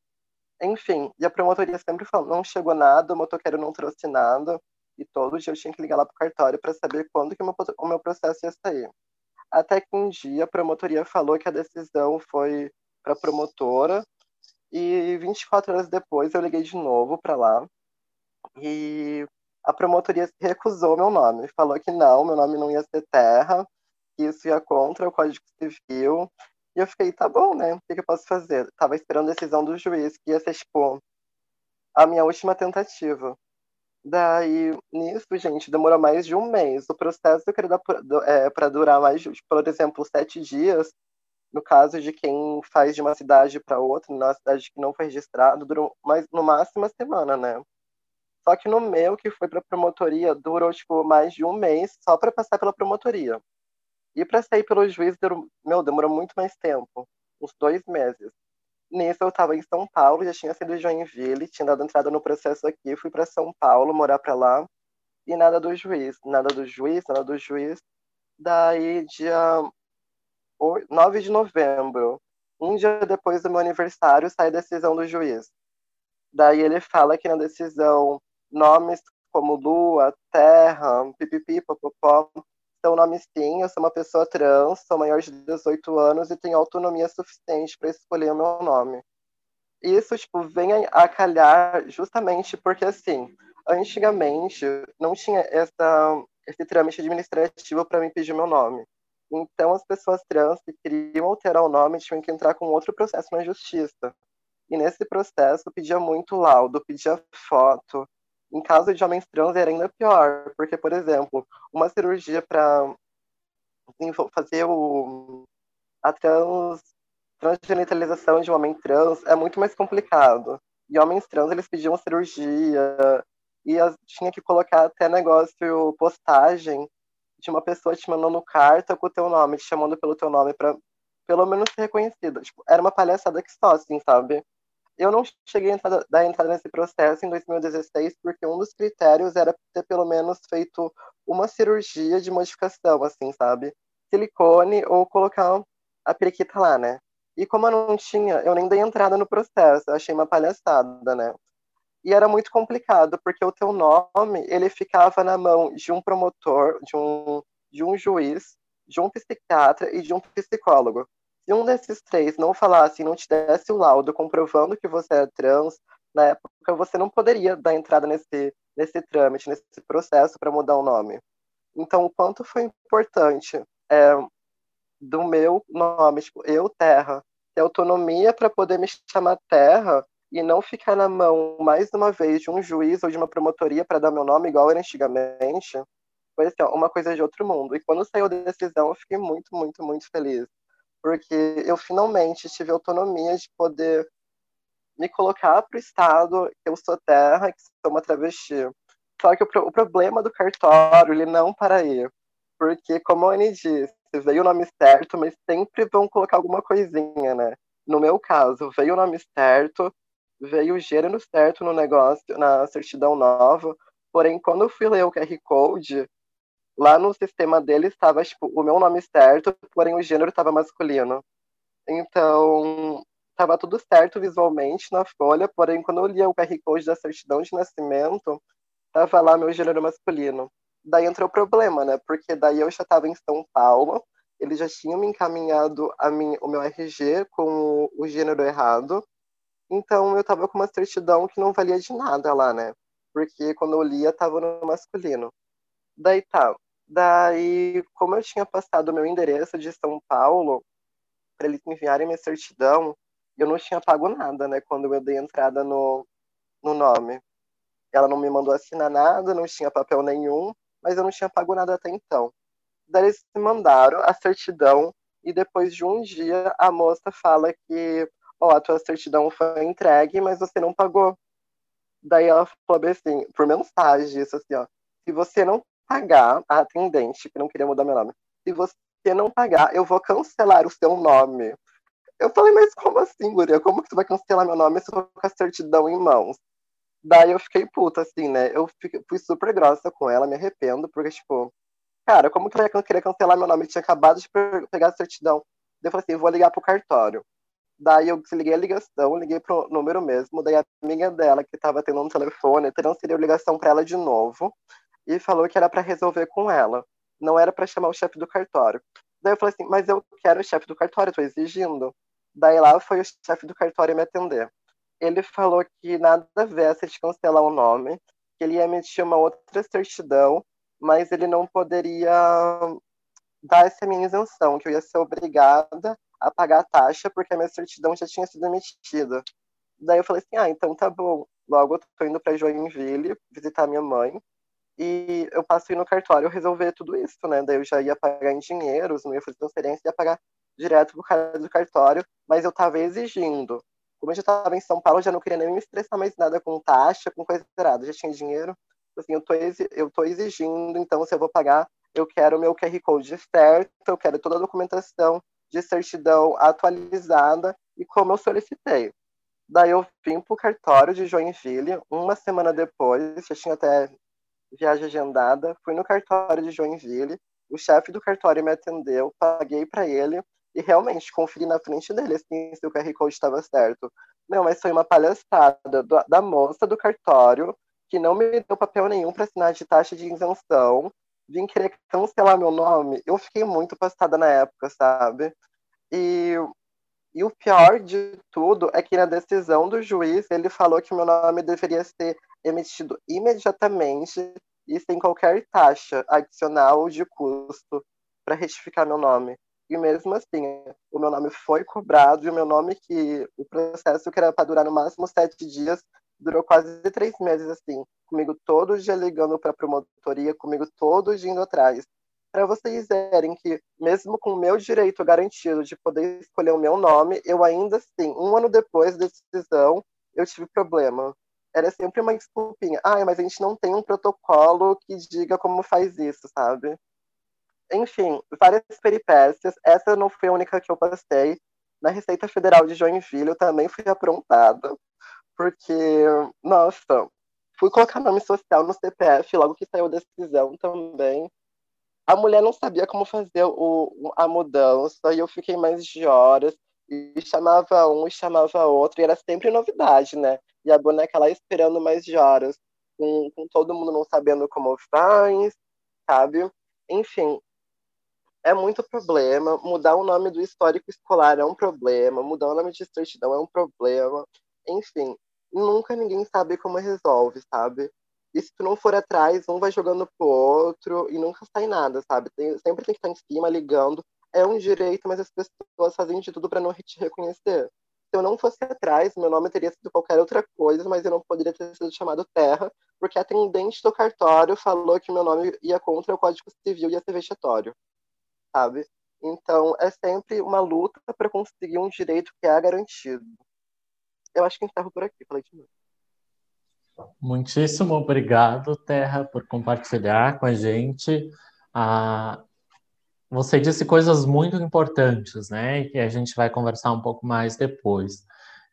Enfim, e a promotoria sempre falou, não chegou nada, o motoqueiro não trouxe nada, e todo dia eu tinha que ligar lá pro cartório para saber quando que o meu, processo ia sair. Até que um dia a promotoria falou que a decisão foi para promotora, e 24 horas depois eu liguei de novo para lá, e a promotoria recusou meu nome, falou que não, meu nome não ia ser Terra, que isso ia contra o Código Civil. E eu fiquei, tá bom, né? O que, eu posso fazer? Tava esperando a decisão do juiz, que ia ser, tipo, a minha última tentativa. Daí, nisso, gente, demorou mais de um mês. O processo eu queria é, para durar mais, por exemplo, sete dias. No caso de quem faz de uma cidade para outra, na cidade que não foi registrado, durou mais, no máximo uma semana, né? Só que no meu, que foi para promotoria, durou tipo mais de um mês só para passar pela promotoria. E para sair pelo juiz, durou, meu, demorou muito mais tempo, uns dois meses. Nisso eu estava em São Paulo, já tinha sido Joinville, tinha dado entrada no processo aqui, fui para São Paulo, morar para lá, e nada do juiz, nada do juiz, nada do juiz. Daí, dia 9 de novembro, um dia depois do meu aniversário, sai a decisão do juiz. Daí ele fala que na decisão nomes como Lua, Terra, Pipipi, Popopó, são nomes sim, eu sou uma pessoa trans, sou maior de 18 anos e tenho autonomia suficiente para escolher o meu nome. Isso, tipo, vem a calhar justamente porque, assim, antigamente não tinha essa, esse trâmite administrativo para me pedir meu nome. Então, as pessoas trans que queriam alterar o nome tinham que entrar com outro processo na justiça. E nesse processo pedia muito laudo, pedia foto, Em caso de homens trans era ainda pior, porque, por exemplo, uma cirurgia para fazer o, a trans, transgenitalização de um homem trans é muito mais complicado. E homens trans, eles pediam cirurgia, e as, tinha que colocar até negócio, postagem de uma pessoa te mandando carta com o teu nome, te chamando pelo teu nome para pelo menos ser reconhecida. Tipo, era uma palhaçada que só, assim, sabe? Eu não cheguei a dar entrada nesse processo em 2016 porque um dos critérios era ter pelo menos feito uma cirurgia de modificação, assim, sabe? Silicone ou colocar a periquita lá, né? E como eu não tinha, eu nem dei entrada no processo, eu achei uma palhaçada, né? E era muito complicado, porque o teu nome, ele ficava na mão de um promotor, de um, de um juiz, de um psiquiatra e de um psicólogo. Se um desses três não falasse, não te desse o laudo comprovando que você é trans, na época você não poderia dar entrada nesse, nesse trâmite, nesse processo para mudar o nome. Então, o quanto foi importante é, do meu nome, tipo, eu, Terra, ter autonomia para poder me chamar Terra e não ficar na mão, mais uma vez, de um juiz ou de uma promotoria para dar meu nome, igual era antigamente, foi assim, ó, uma coisa de outro mundo. E quando saiu a decisão, eu fiquei muito, muito, muito feliz. Porque eu finalmente tive autonomia de poder me colocar para o Estado, que eu sou terra, que sou uma travesti. Só que o, o problema do cartório, ele não para aí. Porque, como a Anne disse, veio o nome certo, mas sempre vão colocar alguma coisinha, né? No meu caso, veio o nome certo, veio o gênero certo no negócio, na certidão nova, porém, quando eu fui ler o QR Code, lá no sistema dele estava, tipo, o meu nome certo, porém o gênero estava masculino. Então, estava tudo certo visualmente na folha, porém, quando eu lia o QR Code da certidão de nascimento, estava lá meu gênero masculino. Daí entrou o problema, né? Porque daí eu já estava em São Paulo, eles já tinham me encaminhado a mim, o meu RG com o, o gênero errado, então eu tava com uma certidão que não valia de nada lá, né? Porque quando eu lia, tava no masculino. Daí tá. Daí, como eu tinha passado o meu endereço de São Paulo, para eles me enviarem minha certidão, eu não tinha pago nada, né? Quando eu dei entrada no, no nome. Ela não me mandou assinar nada, não tinha papel nenhum, mas eu não tinha pago nada até então. Daí eles me mandaram a certidão e depois de um dia a moça fala que ó, oh, a tua certidão foi entregue, mas você não pagou. Daí ela falou assim, por mensagem, isso assim, ó, se você não pagar, a atendente, que não queria mudar meu nome, se você não pagar, eu vou cancelar o seu nome. Eu falei, mas como assim, Guria? Como que você vai cancelar meu nome se eu tô com a certidão em mãos? Daí eu fiquei puta, assim, né? Eu fui super grossa com ela, me arrependo, porque, tipo, cara, como que ela ia querer cancelar meu nome? Eu tinha acabado de pegar a certidão. Daí eu falei assim, vou ligar pro cartório. Daí eu desliguei a ligação, liguei pro número mesmo, daí a amiga dela, que estava tendo um telefone, transferiu a ligação para ela de novo e falou que era para resolver com ela, não era para chamar o chefe do cartório. Daí eu falei assim, mas eu quero o chefe do cartório, estou exigindo. Daí lá foi o chefe do cartório me atender. Ele falou que nada a ver se de cancelar o nome, que ele ia emitir uma outra certidão, mas ele não poderia dar essa minha isenção, que eu ia ser obrigada a pagar a taxa porque a minha certidão já tinha sido emitida. Daí eu falei assim, ah, então tá bom. Logo eu tô indo para Joinville visitar minha mãe e eu passei no cartório resolver tudo isso, né? Daí eu já ia pagar em dinheiros, não ia fazer transferência, ia pagar direto pro cara do cartório, mas eu tava exigindo. Como eu já tava em São Paulo, eu já não queria nem me estressar mais nada com taxa, com coisa errada. Já tinha dinheiro. Assim, eu tô, eu tô exigindo, então se eu vou pagar, eu quero o meu QR Code certo, eu quero toda a documentação, de certidão atualizada e como eu solicitei. Daí eu vim para o cartório de Joinville, uma semana depois, já tinha até viagem agendada, fui no cartório de Joinville, o chefe do cartório me atendeu, paguei para ele e realmente conferi na frente dele assim, se o QR Code estava certo. Não, mas foi uma palhaçada do, da moça do cartório que não me deu papel nenhum para assinar de taxa de isenção, vim querer cancelar meu nome, eu fiquei muito passada na época, sabe? E, e o pior de tudo é que na decisão do juiz, ele falou que meu nome deveria ser emitido imediatamente e sem qualquer taxa adicional ou de custo para retificar meu nome. E mesmo assim, o meu nome foi cobrado e o meu nome que o processo que era para durar no máximo sete dias Durou quase três meses, assim, comigo todo dia ligando para a promotoria, comigo todo dia indo atrás. Para vocês verem que, mesmo com o meu direito garantido de poder escolher o meu nome, eu ainda assim, um ano depois da decisão, eu tive problema. Era sempre uma desculpinha. Ah, mas a gente não tem um protocolo que diga como faz isso, sabe? Enfim, várias peripécias. Essa não foi a única que eu passei. Na Receita Federal de Joinville eu também fui aprontada, porque, nossa, fui colocar nome social no CPF logo que saiu a decisão também. A mulher não sabia como fazer o, a mudança e eu fiquei mais de horas e chamava um e chamava outro, e era sempre novidade, né? E a boneca lá esperando mais de horas, com, com todo mundo não sabendo como faz, sabe? Enfim, é muito problema. Mudar o nome do histórico escolar é um problema. Mudar o nome de certidão é um problema. Enfim, nunca ninguém sabe como resolve, sabe? E se tu não for atrás, um vai jogando pro outro e nunca sai nada, sabe? Tem, sempre tem que estar em cima, ligando. É um direito, mas as pessoas fazem de tudo para não te reconhecer. Se eu não fosse atrás, meu nome teria sido qualquer outra coisa, mas eu não poderia ter sido chamado Terra, porque a atendente do cartório falou que meu nome ia contra o Código Civil e ia ser vexatório sabe? Então, é sempre uma luta para conseguir um direito que é garantido. Eu acho que encerro por aqui, falei de novo. Muitíssimo obrigado, Terra, por compartilhar com a gente. Ah, você disse coisas muito importantes, né? Que a gente vai conversar um pouco mais depois.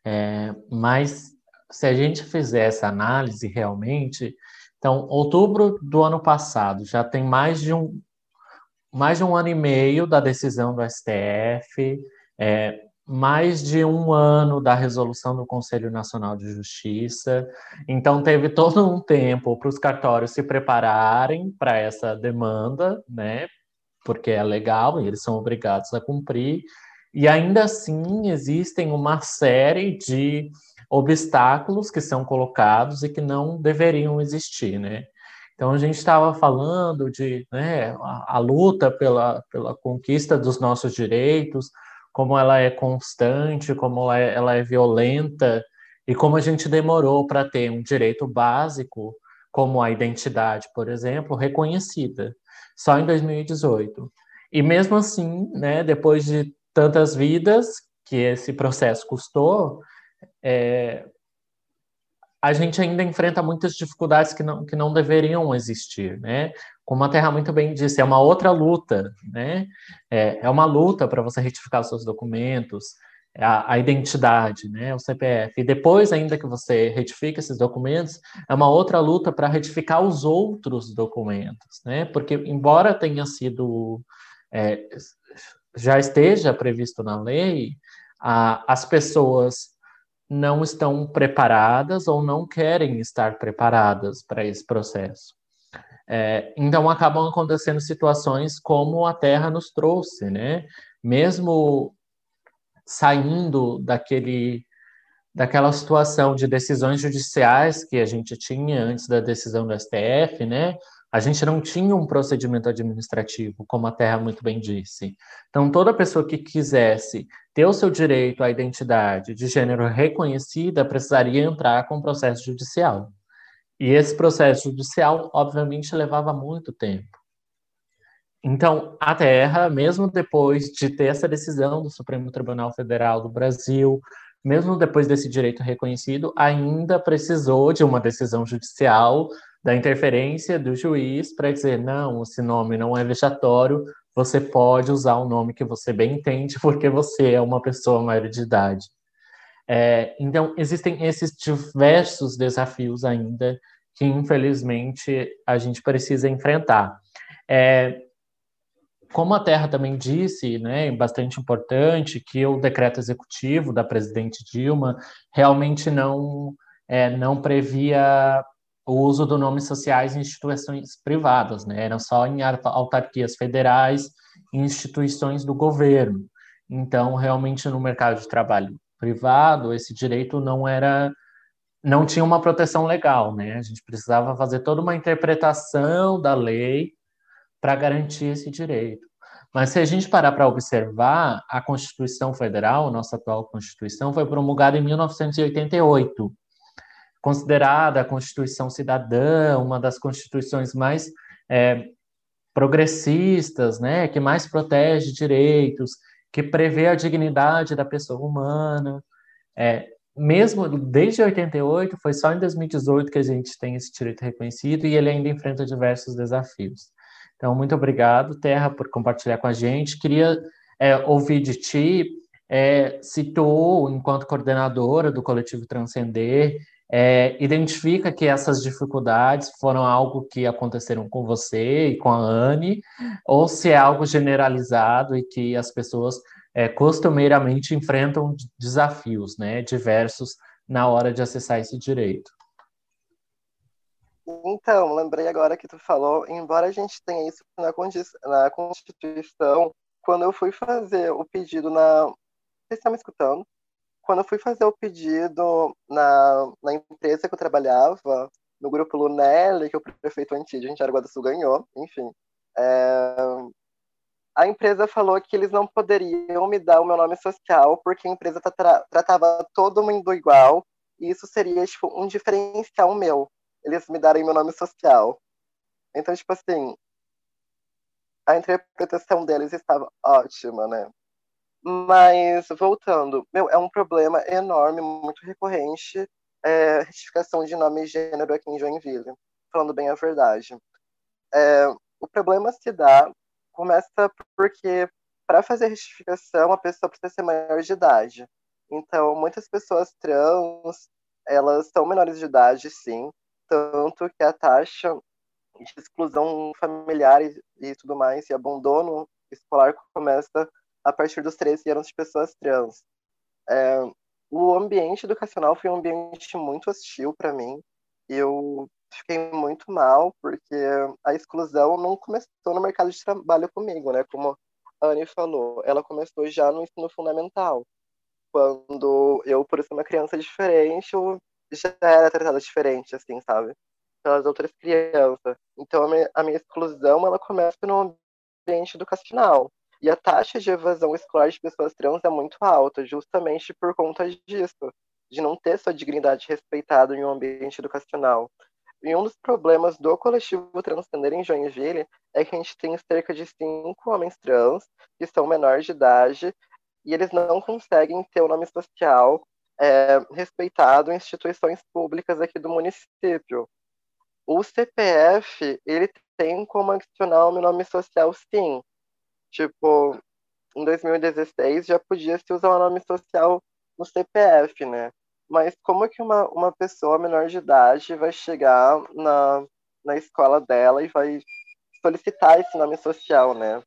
É, mas se a gente fizer essa análise realmente, então, outubro do ano passado já tem mais de um, mais de um ano e meio da decisão do STF, é, mais de um ano da resolução do Conselho Nacional de Justiça. Então, teve todo um tempo para os cartórios se prepararem para essa demanda, né? Porque é legal e eles são obrigados a cumprir. E ainda assim, existem uma série de obstáculos que são colocados e que não deveriam existir, né? Então a gente estava falando de né, a, a, luta pela, pela conquista dos nossos direitos, como ela é constante, como ela é, ela é violenta e como a gente demorou para ter um direito básico, como a identidade, por exemplo, reconhecida, só em 2018. E mesmo assim, né, depois de tantas vidas que esse processo custou, é, a gente ainda enfrenta muitas dificuldades que não, que não deveriam existir, né? Como a Terra muito bem disse, é uma outra luta, né? É, é uma luta para você retificar seus documentos, a, a, identidade, né? O CPF. E depois, ainda que você retifique esses documentos, é uma outra luta para retificar os outros documentos, né? Porque, embora tenha sido... É, já esteja previsto na lei, a, as pessoas não estão preparadas ou não querem estar preparadas para esse processo. É, então acabam acontecendo situações como a Terra nos trouxe, né? Mesmo saindo daquele daquela situação de decisões judiciais que a gente tinha antes da decisão do STF, né? A gente não tinha um procedimento administrativo, como a Terra muito bem disse. Então, toda pessoa que quisesse ter o seu direito à identidade de gênero reconhecida precisaria entrar com processo judicial. E esse processo judicial, obviamente, levava muito tempo. Então, a Terra, mesmo depois de ter essa decisão do Supremo Tribunal Federal do Brasil, mesmo depois desse direito reconhecido, ainda precisou de uma decisão judicial da interferência do juiz para dizer não, esse nome não é vexatório, você pode usar o nome que você bem entende, porque você é uma pessoa maior de idade. É, então, existem esses diversos desafios ainda que, infelizmente, a gente precisa enfrentar. É, como a Terra também disse, né, bastante importante, que o decreto executivo da presidente Dilma realmente não, é, não previa o uso do nome sociais em instituições privadas, né? Eram só em autarquias federais e instituições do governo. Então, realmente, no mercado de trabalho privado, esse direito não era não tinha uma proteção legal, né? A gente precisava fazer toda uma interpretação da lei para garantir esse direito. Mas se a gente parar para observar, a Constituição Federal, nossa atual Constituição, foi promulgada em 1988 considerada a Constituição Cidadã, uma das constituições mais é, progressistas, né, que mais protege direitos, que prevê a dignidade da pessoa humana. É, mesmo desde 88, foi só em 2018 que a gente tem esse direito reconhecido e ele ainda enfrenta diversos desafios. Então, muito obrigado, Terra, por compartilhar com a gente. Queria é, ouvir de ti, é, citou, enquanto coordenadora do coletivo Transcender, é, identifica que essas dificuldades foram algo que aconteceram com você e com a Anne, ou se é algo generalizado e que as pessoas é, costumeiramente enfrentam desafios né, diversos na hora de acessar esse direito. Então, lembrei agora que tu falou, embora a gente tenha isso na, na Constituição, quando eu fui fazer o pedido na. Vocês estão me escutando? Quando eu fui fazer o pedido na, na empresa que eu trabalhava, no grupo Lunelli, que o prefeito Antídio em Jaraguá do Sul ganhou, enfim, é, a empresa falou que eles não poderiam me dar o meu nome social porque a empresa tra tratava todo mundo igual e isso seria tipo, um diferencial meu, eles me darem meu nome social. Então, tipo assim, a interpretação deles estava ótima, né? Mas, voltando, meu, é um problema enorme, muito recorrente, é, retificação de nome e gênero aqui em Joinville, falando bem a verdade. É, o problema se dá, começa porque, para fazer retificação, a pessoa precisa ser maior de idade. Então, muitas pessoas trans, elas são menores de idade, sim, tanto que a taxa de exclusão familiar e, e tudo mais, e abandono escolar começa a partir dos 13 anos de pessoas trans. É, o ambiente educacional foi um ambiente muito hostil para mim. Eu fiquei muito mal, porque a exclusão não começou no mercado de trabalho comigo, né? Como a Anne falou, ela começou já no ensino fundamental. Quando eu, por ser uma criança diferente, eu já era tratada diferente, assim, sabe? Pelas outras crianças. Então, a minha, a minha exclusão, ela começa no ambiente educacional. E a taxa de evasão escolar de pessoas trans é muito alta, justamente por conta disso, de não ter sua dignidade respeitada em um ambiente educacional. E um dos problemas do coletivo Transgender em Joinville é que a gente tem cerca de cinco homens trans que são menores de idade e eles não conseguem ter o nome social é, respeitado em instituições públicas aqui do município. O CPF, ele tem como adicionar o nome social, sim. Tipo, em 2016 já podia se usar o nome social no CPF, né? Mas como que uma, uma pessoa menor de idade vai chegar na, na escola dela e vai solicitar esse nome social, né?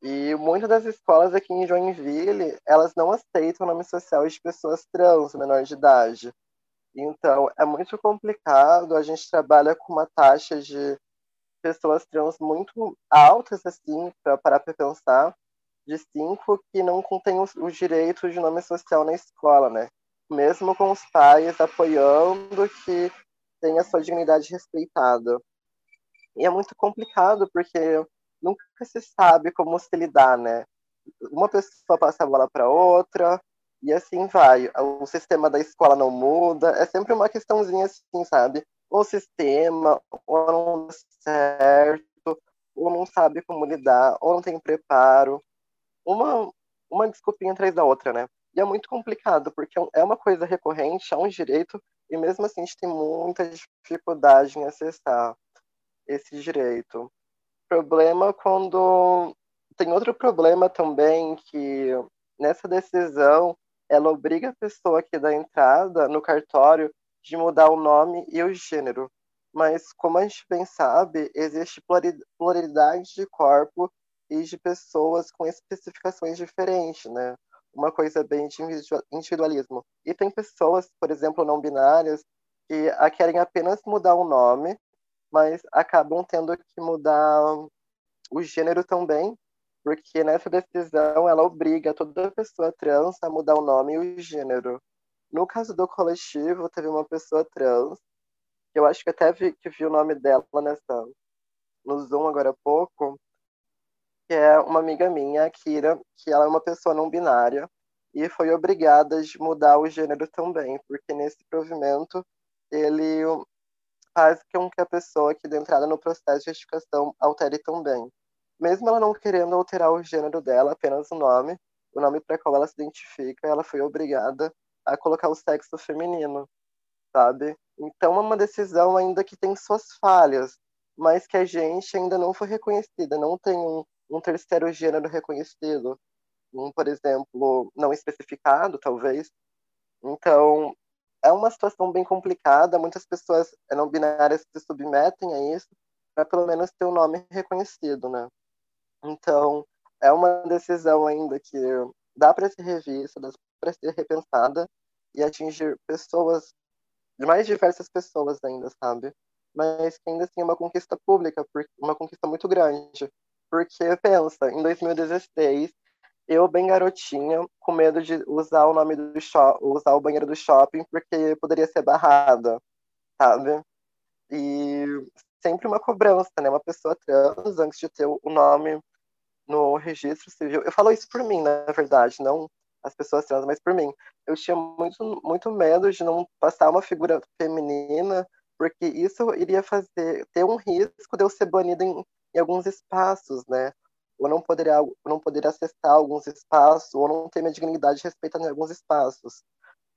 E muitas das escolas aqui em Joinville, elas não aceitam o nome social de pessoas trans, menor de idade. Então, é muito complicado, a gente trabalha com uma taxa de pessoas trans muito altas, assim, para parar para pensar, de cinco que não contêm os direitos de nome social na escola, né? Mesmo com os pais apoiando que tenha sua dignidade respeitada. E é muito complicado, porque nunca se sabe como se lidar, né? Uma pessoa passa a bola para outra e assim vai. O sistema da escola não muda, é sempre uma questãozinha assim, sabe? O sistema ou não dá certo, ou não sabe como lidar, ou não tem preparo. Uma, uma desculpinha atrás da outra, né? E é muito complicado, porque é uma coisa recorrente, é um direito, e mesmo assim a gente tem muita dificuldade em acessar esse direito problema quando tem outro problema também que nessa decisão ela obriga a pessoa que dá entrada no cartório de mudar o nome e o gênero. Mas como a gente bem sabe, existe pluralidade de corpo e de pessoas com especificações diferentes, né? Uma coisa bem de individualismo. E tem pessoas, por exemplo, não binárias, que querem apenas mudar o nome mas acabam tendo que mudar o gênero também, porque nessa decisão ela obriga toda pessoa trans a mudar o nome e o gênero. No caso do coletivo, teve uma pessoa trans, que eu acho que até vi, que vi o nome dela nessa, no Zoom agora há pouco, que é uma amiga minha, a Kira, que ela é uma pessoa não binária, e foi obrigada a mudar o gênero também, porque nesse provimento ele faz com que a pessoa que dê entrada no processo de retificação altere também. Mesmo ela não querendo alterar o gênero dela, apenas o nome, o nome para qual ela se identifica, ela foi obrigada a colocar o sexo feminino, sabe? Então é uma decisão ainda que tem suas falhas, mas que a gente ainda não foi reconhecida, não tem um, um terceiro gênero reconhecido, um, por exemplo, não especificado, talvez. Então, é uma situação bem complicada, muitas pessoas não binárias se submetem a isso para pelo menos ter o um nome reconhecido, né? Então, é uma decisão ainda que dá para ser revista, dá para ser repensada e atingir pessoas, mais diversas pessoas ainda, sabe? Mas que ainda assim é uma conquista pública, uma conquista muito grande. Porque, pensa, em 2016, eu bem garotinha, com medo de usar o nome do shopping, usar o banheiro do shopping, porque poderia ser barrada, sabe? E sempre uma cobrança, né? Uma pessoa trans, antes de ter o nome no registro civil. Eu falo isso por mim, na verdade, não as pessoas trans, mas por mim. Eu tinha muito, muito medo de não passar uma figura feminina, porque isso iria fazer ter um risco de eu ser banida em, em alguns espaços, né? Ou não poder, não poder acessar alguns espaços, ou não ter minha dignidade respeitada em alguns espaços,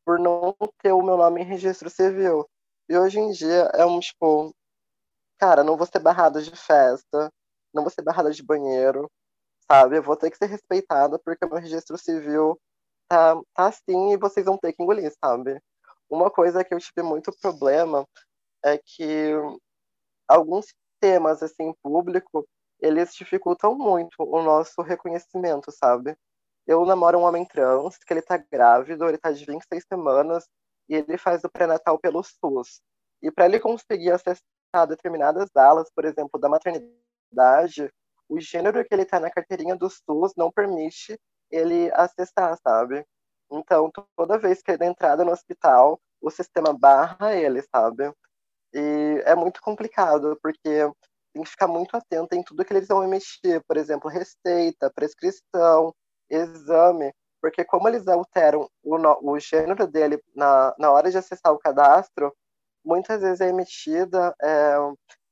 por não ter o meu nome em registro civil. E hoje em dia é um tipo, cara, não vou ser barrada de festa, não vou ser barrada de banheiro, sabe? Eu vou ter que ser respeitada porque meu registro civil tá, tá assim e vocês vão ter que engolir, sabe? Uma coisa que eu tive muito problema é que alguns temas, assim, público, eles dificultam muito o nosso reconhecimento, sabe? Eu namoro um homem trans, que ele tá grávido, ele tá de 26 semanas, e ele faz o pré-natal pelo SUS. E para ele conseguir acessar determinadas alas, por exemplo, da maternidade, o gênero que ele está na carteirinha do SUS não permite ele acessar, sabe? Então, toda vez que ele dá entrada no hospital, o sistema barra ele, sabe? E é muito complicado, porque tem que ficar muito atento em tudo que eles vão emitir, por exemplo, receita, prescrição, exame, porque como eles alteram o, o gênero dele na, na hora de acessar o cadastro, muitas vezes é emitida é,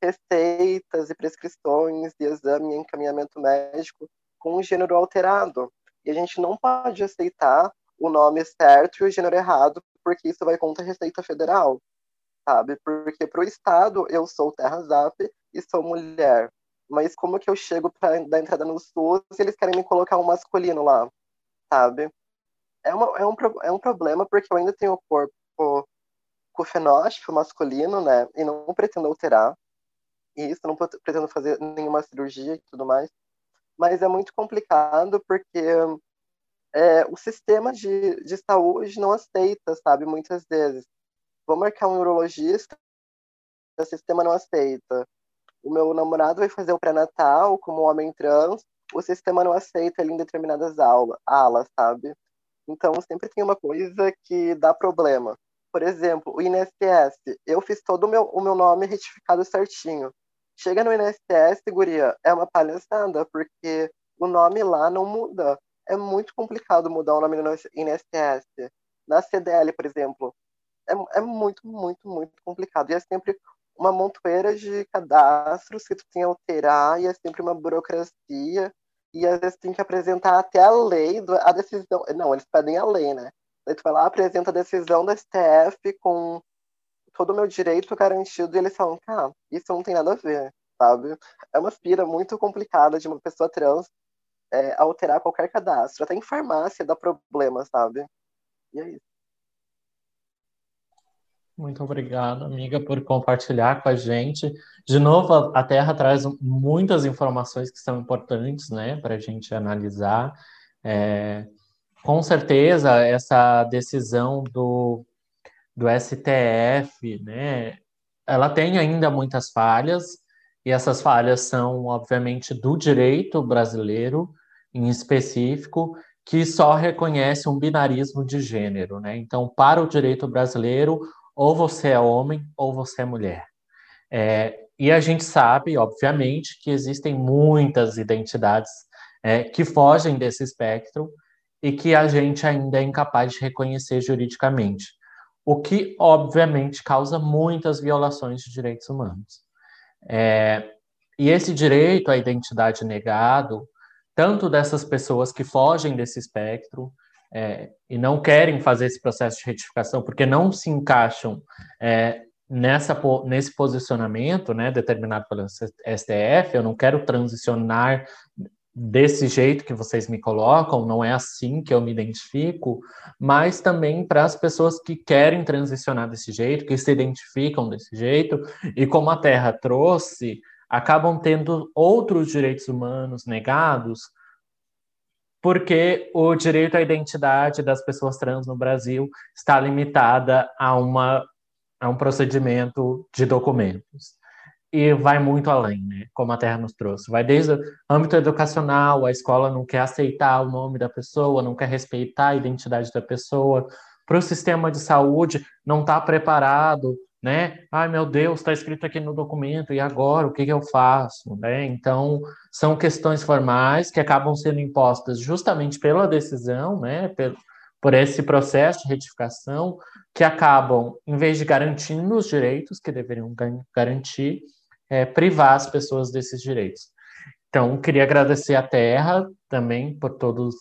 receitas e prescrições de exame e encaminhamento médico com o gênero alterado. E a gente não pode aceitar o nome certo e o gênero errado, porque isso vai contra a Receita Federal, sabe? Porque para o Estado eu sou terra zap e sou mulher. Mas como que eu chego para dar entrada no SUS e eles querem me colocar um masculino lá, sabe? É, uma, é, um, é um problema porque eu ainda tenho o corpo com fenótipo masculino, né? E não pretendo alterar isso, não pretendo fazer nenhuma cirurgia e tudo mais. Mas é muito complicado porque é, o sistema de, de saúde não aceita, sabe, muitas vezes. Vou marcar um urologista, o sistema não aceita. O meu namorado vai fazer o pré-natal como homem trans, o sistema não aceita ele em determinadas aulas, alas, sabe? Então sempre tem uma coisa que dá problema. Por exemplo, o INSS, eu fiz todo o meu, o meu nome retificado certinho. Chega no INSS, guria, é uma palhaçada, porque o nome lá não muda. É muito complicado mudar o nome no INSS. Na CDL, por exemplo, é, é muito, muito, muito complicado. E é sempre uma montoeira de cadastros que tu tem que alterar, e é sempre uma burocracia, e às vezes tem que apresentar até a lei, a decisão. Não, eles pedem a lei, né? Aí tu vai lá, apresenta a decisão da STF com todo o meu direito garantido, e eles falam, ah, isso não tem nada a ver, sabe? É uma pira muito complicada de uma pessoa trans é, alterar qualquer cadastro. Até em farmácia dá problema, sabe? E é isso. Muito obrigado, amiga, por compartilhar com a gente. De novo, a Terra traz muitas informações que são importantes, né, para a gente analisar. É, com certeza, essa decisão do do STF, né, ela tem ainda muitas falhas, e essas falhas são, obviamente, do direito brasileiro, em específico, que só reconhece um binarismo de gênero, né? Então, para o direito brasileiro, ou você é homem ou você é mulher. É, e a gente sabe, obviamente, que existem muitas identidades é, que fogem desse espectro e que a gente ainda é incapaz de reconhecer juridicamente. o que obviamente causa muitas violações de direitos humanos. É, e esse direito à identidade negado, tanto dessas pessoas que fogem desse espectro é, e não querem fazer esse processo de retificação porque não se encaixam é, nessa, nesse posicionamento né, determinado pelo STF, eu não quero transicionar desse jeito que vocês me colocam, não é assim que eu me identifico, mas também para as pessoas que querem transicionar desse jeito, que se identificam desse jeito, e como a Terra trouxe, acabam tendo outros direitos humanos negados, porque o direito à identidade das pessoas trans no Brasil está limitada a uma a um procedimento de documentos. E vai muito além, né? Como a Terra nos trouxe. Vai desde o âmbito educacional, a escola não quer aceitar o nome da pessoa, não quer respeitar a identidade da pessoa. Para o sistema de saúde, não está preparado, né? Ai, meu Deus, está escrito aqui no documento, e agora? O que, que eu faço? Né? Então, são questões formais que acabam sendo impostas justamente pela decisão, né? Pelo, por esse processo de retificação, que acabam, em vez de garantir os direitos que deveriam garantir, é, privar as pessoas desses direitos. Então, queria agradecer à Terra também por todos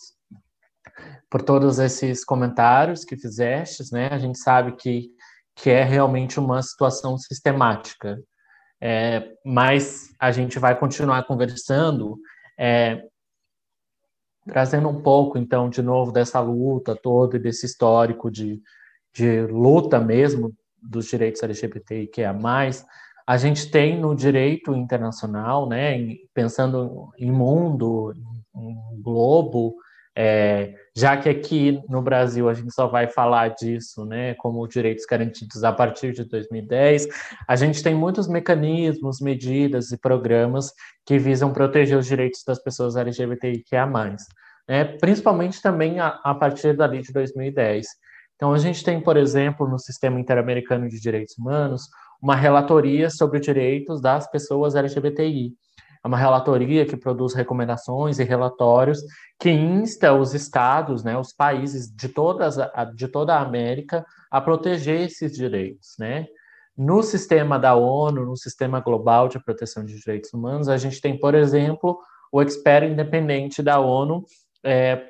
por todos esses comentários que fizestes, né? A gente sabe que, que é realmente uma situação sistemática, é, mas a gente vai continuar conversando, é, trazendo um pouco, então, de novo, dessa luta toda e desse histórico de, de luta mesmo dos direitos LGBTQIA+, a gente tem no direito internacional, né, pensando em mundo, em globo, é, já que aqui no Brasil a gente só vai falar disso, né, como direitos garantidos a partir de 2010, a gente tem muitos mecanismos, medidas e programas que visam proteger os direitos das pessoas LGBTIQIA+, né, principalmente também a, a partir da lei de 2010. Então, a gente tem, por exemplo, no Sistema Interamericano de Direitos Humanos, uma relatoria sobre os direitos das pessoas LGBTI. É uma relatoria que produz recomendações e relatórios que insta os estados, né, os países de, todas, de toda a América a proteger esses direitos, né? No sistema da ONU, no sistema global de proteção de direitos humanos, a gente tem, por exemplo, o expert independente da ONU é,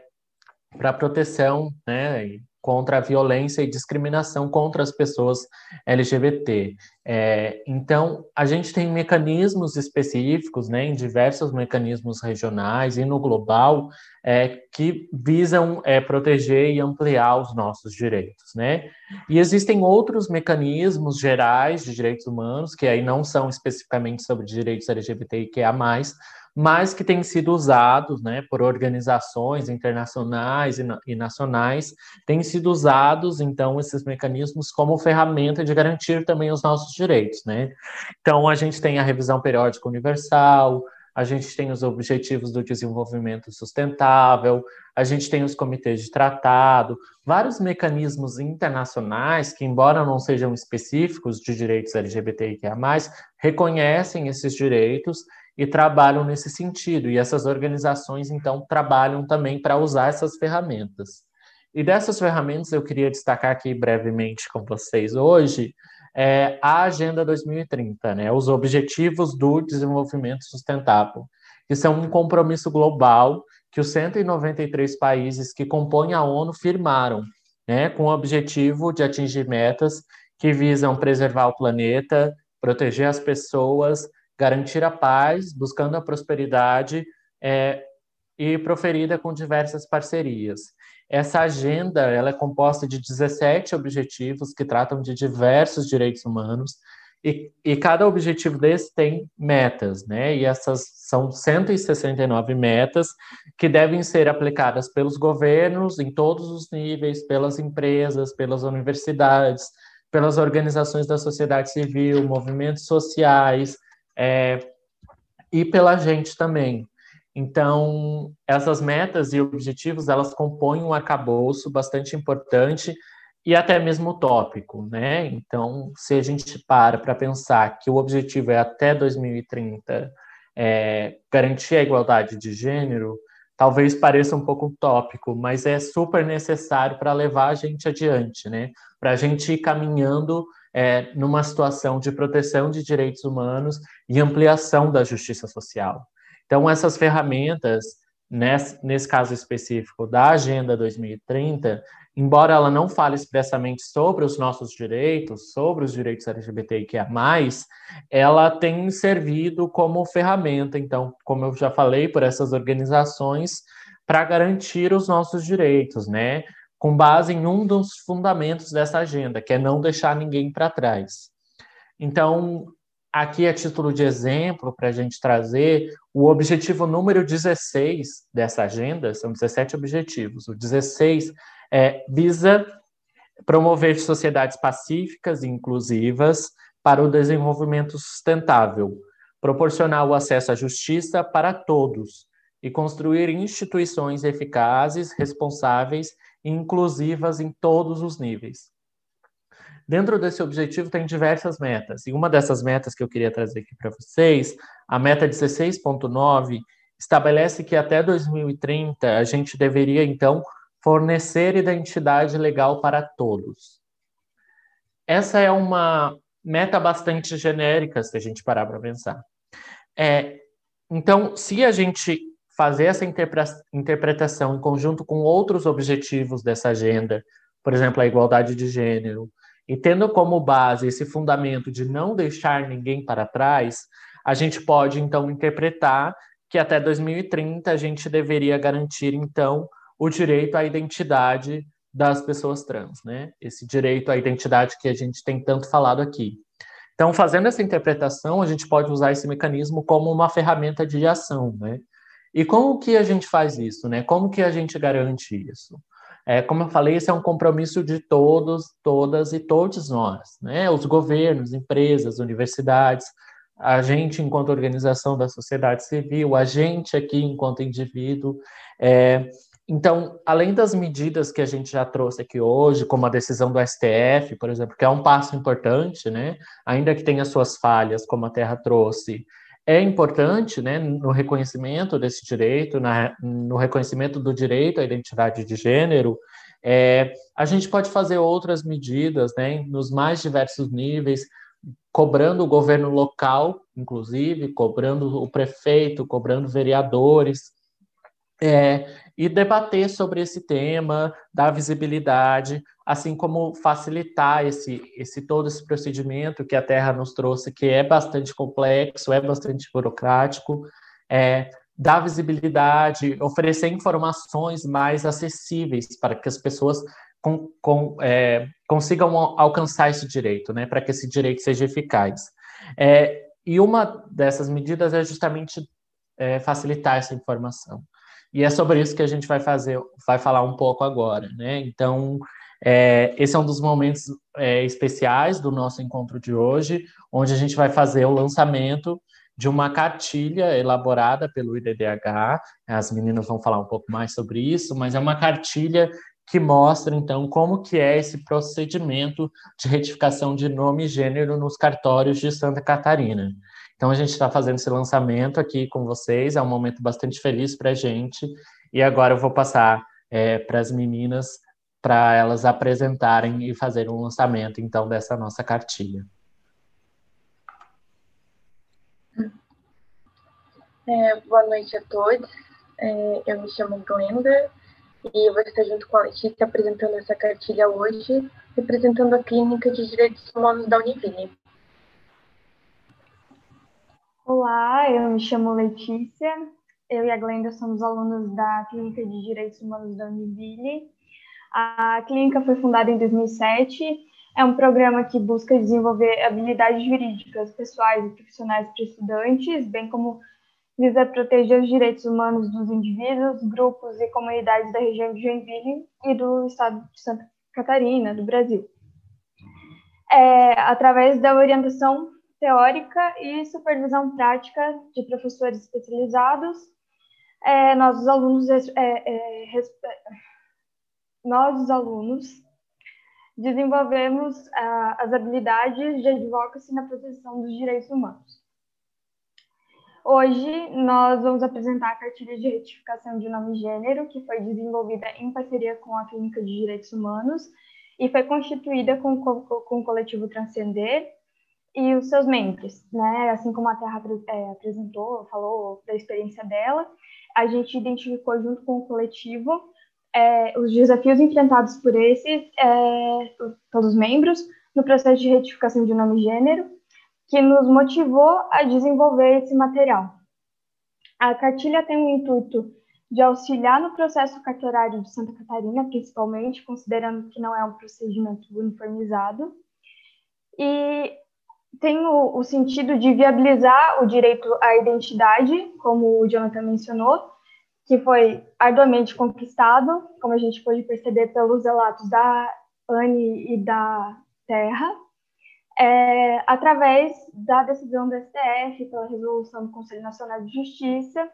para proteção né, contra a violência e discriminação contra as pessoas LGBT. É, então, a gente tem mecanismos específicos, né, em diversos mecanismos regionais e no global, é, que visam é, proteger e ampliar os nossos direitos, né? E existem outros mecanismos gerais de direitos humanos, que aí não são especificamente sobre direitos LGBTQIA+, mas que têm sido usados né, por organizações internacionais e, e nacionais, têm sido usados, então, esses mecanismos como ferramenta de garantir também os nossos direitos. Né? Então, a gente tem a revisão periódica universal, a gente tem os Objetivos do Desenvolvimento Sustentável, a gente tem os comitês de tratado, vários mecanismos internacionais que, embora não sejam específicos de direitos LGBTIQIA+, reconhecem esses direitos e trabalham nesse sentido. E essas organizações, então, trabalham também para usar essas ferramentas. E dessas ferramentas, eu queria destacar aqui brevemente com vocês hoje é, a Agenda 2030, né, os Objetivos do Desenvolvimento Sustentável, que são um compromisso global que os 193 países que compõem a ONU firmaram, né, com o objetivo de atingir metas que visam preservar o planeta, proteger as pessoas, garantir a paz, buscando a prosperidade é, e proferida com diversas parcerias. Essa agenda ela é composta de 17 objetivos que tratam de diversos direitos humanos e, e cada objetivo desse tem metas, né? E essas são 169 metas que devem ser aplicadas pelos governos em todos os níveis, pelas empresas, pelas universidades, pelas organizações da sociedade civil, movimentos sociais, é, e pela gente também. Então, essas metas e objetivos, elas compõem um arcabouço bastante importante e até mesmo utópico, né? Então, se a gente para para pensar que o objetivo é até 2030 é, garantir a igualdade de gênero, talvez pareça um pouco utópico, mas é super necessário para levar a gente adiante, né? Para a gente ir caminhando é, numa situação de proteção de direitos humanos e ampliação da justiça social. Então, essas ferramentas, nesse, nesse caso específico da Agenda 2030, embora ela não fale expressamente sobre os nossos direitos, sobre os direitos LGBTQIA+, ela tem servido como ferramenta, então, como eu já falei, por essas organizações, para garantir os nossos direitos, né? Com base em um dos fundamentos dessa agenda, que é não deixar ninguém para trás. Então, aqui a título de exemplo, para a gente trazer, o objetivo número 16 dessa agenda, são 17 objetivos. O 16 é, visa promover sociedades pacíficas e inclusivas para o desenvolvimento sustentável, proporcionar o acesso à justiça para todos e construir instituições eficazes, responsáveis inclusivas em todos os níveis. Dentro desse objetivo tem diversas metas, e uma dessas metas que eu queria trazer aqui para vocês, a meta 16.9, estabelece que até 2030 a gente deveria então fornecer identidade legal para todos. Essa é uma meta bastante genérica, se a gente parar para pensar. É, então, se a gente fazer essa interpretação em conjunto com outros objetivos dessa agenda, por exemplo, a igualdade de gênero, e tendo como base esse fundamento de não deixar ninguém para trás, a gente pode então interpretar que até 2030 a gente deveria garantir então o direito à identidade das pessoas trans, né? Esse direito à identidade que a gente tem tanto falado aqui. Então, fazendo essa interpretação, a gente pode usar esse mecanismo como uma ferramenta de ação, né? E como que a gente faz isso, né? Como que a gente garante isso? É, como eu falei, esse é um compromisso de todos, todas e todos nós, né? Os governos, empresas, universidades, a gente enquanto organização da sociedade civil, a gente aqui enquanto indivíduo, é, então, além das medidas que a gente já trouxe aqui hoje, como a decisão do STF, por exemplo, que é um passo importante, né? Ainda que tenha suas falhas, como a Terra trouxe, é importante, né, no reconhecimento desse direito, na, no reconhecimento do direito à identidade de gênero, é, a gente pode fazer outras medidas, né, nos mais diversos níveis, cobrando o governo local, inclusive, cobrando o prefeito, cobrando vereadores, é, e debater sobre esse tema, dar visibilidade, assim como facilitar esse, esse todo esse procedimento que a Terra nos trouxe, que é bastante complexo, é bastante burocrático, é, dar visibilidade, oferecer informações mais acessíveis para que as pessoas com, com, é, consigam alcançar esse direito, né, para que esse direito seja eficaz. É, e uma dessas medidas é justamente é, facilitar essa informação. E é sobre isso que a gente vai fazer, vai falar um pouco agora, né? Então, é, esse é um dos momentos é, especiais do nosso encontro de hoje, onde a gente vai fazer o lançamento de uma cartilha elaborada pelo IDDH. As meninas vão falar um pouco mais sobre isso, mas é uma cartilha que mostra então como que é esse procedimento de retificação de nome e gênero nos cartórios de Santa Catarina. Então a gente está fazendo esse lançamento aqui com vocês, é um momento bastante feliz para a gente. E agora eu vou passar é, para as meninas para elas apresentarem e fazerem um lançamento então dessa nossa cartilha. É, boa noite a todos. É, eu me chamo Glenda e vou estar junto com a Letícia apresentando essa cartilha hoje, representando a Clínica de Direitos Humanos da Univille. Olá, eu me chamo Letícia. Eu e a Glenda somos alunos da Clínica de Direitos Humanos da Univille. A clínica foi fundada em 2007. É um programa que busca desenvolver habilidades jurídicas pessoais e profissionais para estudantes, bem como visa proteger os direitos humanos dos indivíduos, grupos e comunidades da região de Joinville e do estado de Santa Catarina, do Brasil. É, através da orientação teórica e supervisão prática de professores especializados. É, nós, os alunos, é, é, é nós, os alunos, desenvolvemos as habilidades de advocacy na proteção dos direitos humanos. Hoje nós vamos apresentar a cartilha de retificação de nome e gênero, que foi desenvolvida em parceria com a Clínica de Direitos Humanos e foi constituída com, com o coletivo Transcender e os seus membros, né? Assim como a Terra é, apresentou, falou da experiência dela, a gente identificou junto com o coletivo é, os desafios enfrentados por esses, é, todos os membros, no processo de retificação de nome e gênero, que nos motivou a desenvolver esse material. A cartilha tem o intuito de auxiliar no processo cartorário de Santa Catarina, principalmente, considerando que não é um procedimento uniformizado, e tem o, o sentido de viabilizar o direito à identidade, como o Jonathan mencionou, que foi arduamente conquistado, como a gente pode perceber pelos relatos da Anne e da Terra, é, através da decisão do STF, pela resolução do Conselho Nacional de Justiça,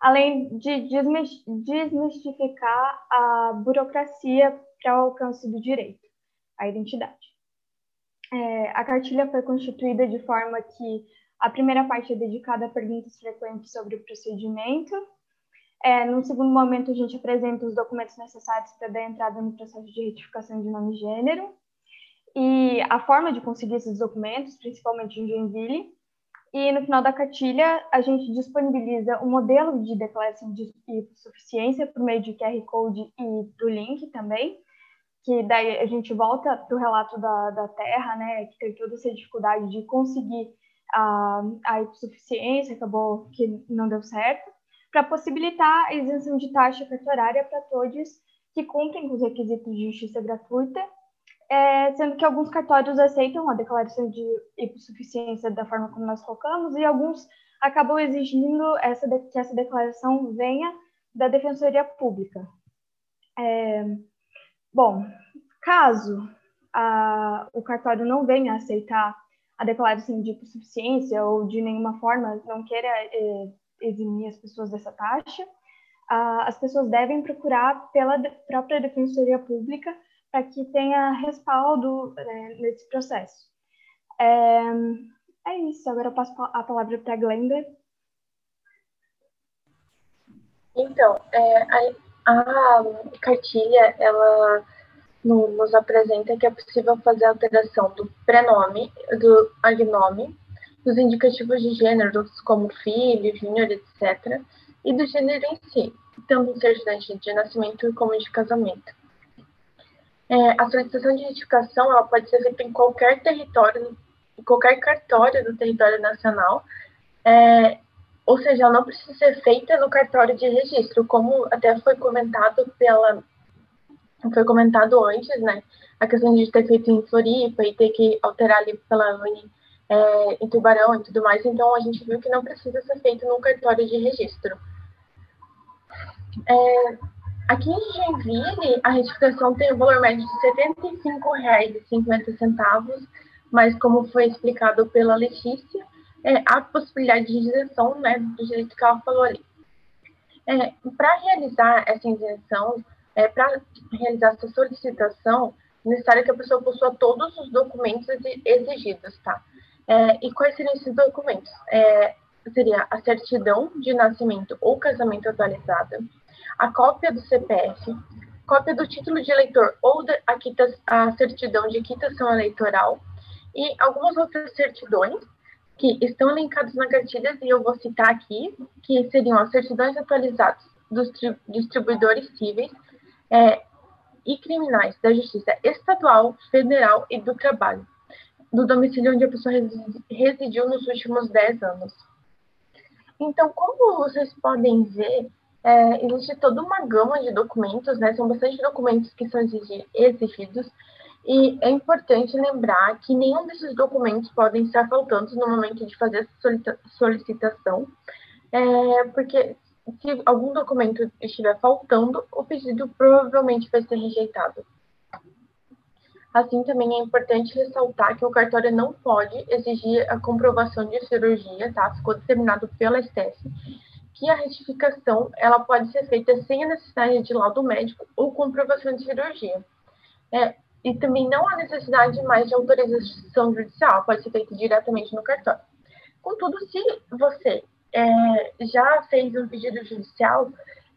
além de desmistificar a burocracia para o alcance do direito, à identidade. É, a cartilha foi constituída de forma que a primeira parte é dedicada a perguntas frequentes sobre o procedimento. É, no segundo momento, a gente apresenta os documentos necessários para dar entrada no processo de retificação de nome e gênero e a forma de conseguir esses documentos, principalmente em Joinville. E no final da cartilha, a gente disponibiliza um modelo de declaração de suficiência por meio de QR Code e do link também, que daí a gente volta para o relato da, da Terra, né, que teve toda essa dificuldade de conseguir a, a suficiência, acabou que não deu certo, para possibilitar a isenção de taxa cartorária para todos que cumprem com os requisitos de justiça gratuita é, sendo que alguns cartórios aceitam a declaração de hipossuficiência da forma como nós colocamos, e alguns acabam exigindo essa de, que essa declaração venha da Defensoria Pública. É, bom, caso a, o cartório não venha aceitar a declaração de hipossuficiência ou de nenhuma forma não queira é, eximir as pessoas dessa taxa, as pessoas devem procurar pela própria Defensoria Pública para que tenha respaldo né, nesse processo. É, é, isso, agora eu passo a palavra para a Glenda. Então, é, a, a, cartilha, ela no, nos apresenta que é possível fazer alteração do prenome, do agnome, dos indicativos de gênero, como filho, júnior, etc., e do gênero em si, tanto certidão de nascimento como de casamento. É, a solicitação de identificação ela pode ser feita em qualquer território, em qualquer cartório do território nacional, é, ou seja, ela não precisa ser feita no cartório de registro, como até foi comentado pela foi comentado antes, né? A questão de ter feito em Floripa e ter que alterar ali pela Uni é, em Tubarão e tudo mais, então a gente viu que não precisa ser feito no cartório de registro. É, Aqui em Joinville, a retificação tem um valor médio de R$ 75,50, mas como foi explicado pela Letícia, é, há possibilidade de isenção né, do jeito que ela falou ali. É, para realizar essa isenção, é, para realizar essa solicitação, é necessário que a pessoa possua todos os documentos exigidos, tá? É, e quais seriam esses documentos? É, seria a certidão de nascimento ou casamento atualizada, a cópia do CPF, cópia do título de eleitor ou da, a, quita, a certidão de quitação eleitoral e algumas outras certidões que estão elencadas na cartilha e eu vou citar aqui, que seriam as certidões atualizadas dos distribuidores cíveis é, e criminais da Justiça Estadual, Federal e do Trabalho, do domicílio onde a pessoa residiu nos últimos 10 anos. Então, como vocês podem ver, é, existe toda uma gama de documentos, né? São bastante documentos que são exigidos, e é importante lembrar que nenhum desses documentos podem estar faltando no momento de fazer a solicitação, é, porque se algum documento estiver faltando, o pedido provavelmente vai ser rejeitado. Assim, também é importante ressaltar que o cartório não pode exigir a comprovação de cirurgia, tá? Ficou determinado pela STF, que a retificação ela pode ser feita sem a necessidade de laudo médico ou comprovação de cirurgia. É, e também não há necessidade mais de autorização judicial, pode ser feita diretamente no cartório. Contudo, se você é, já fez um pedido judicial,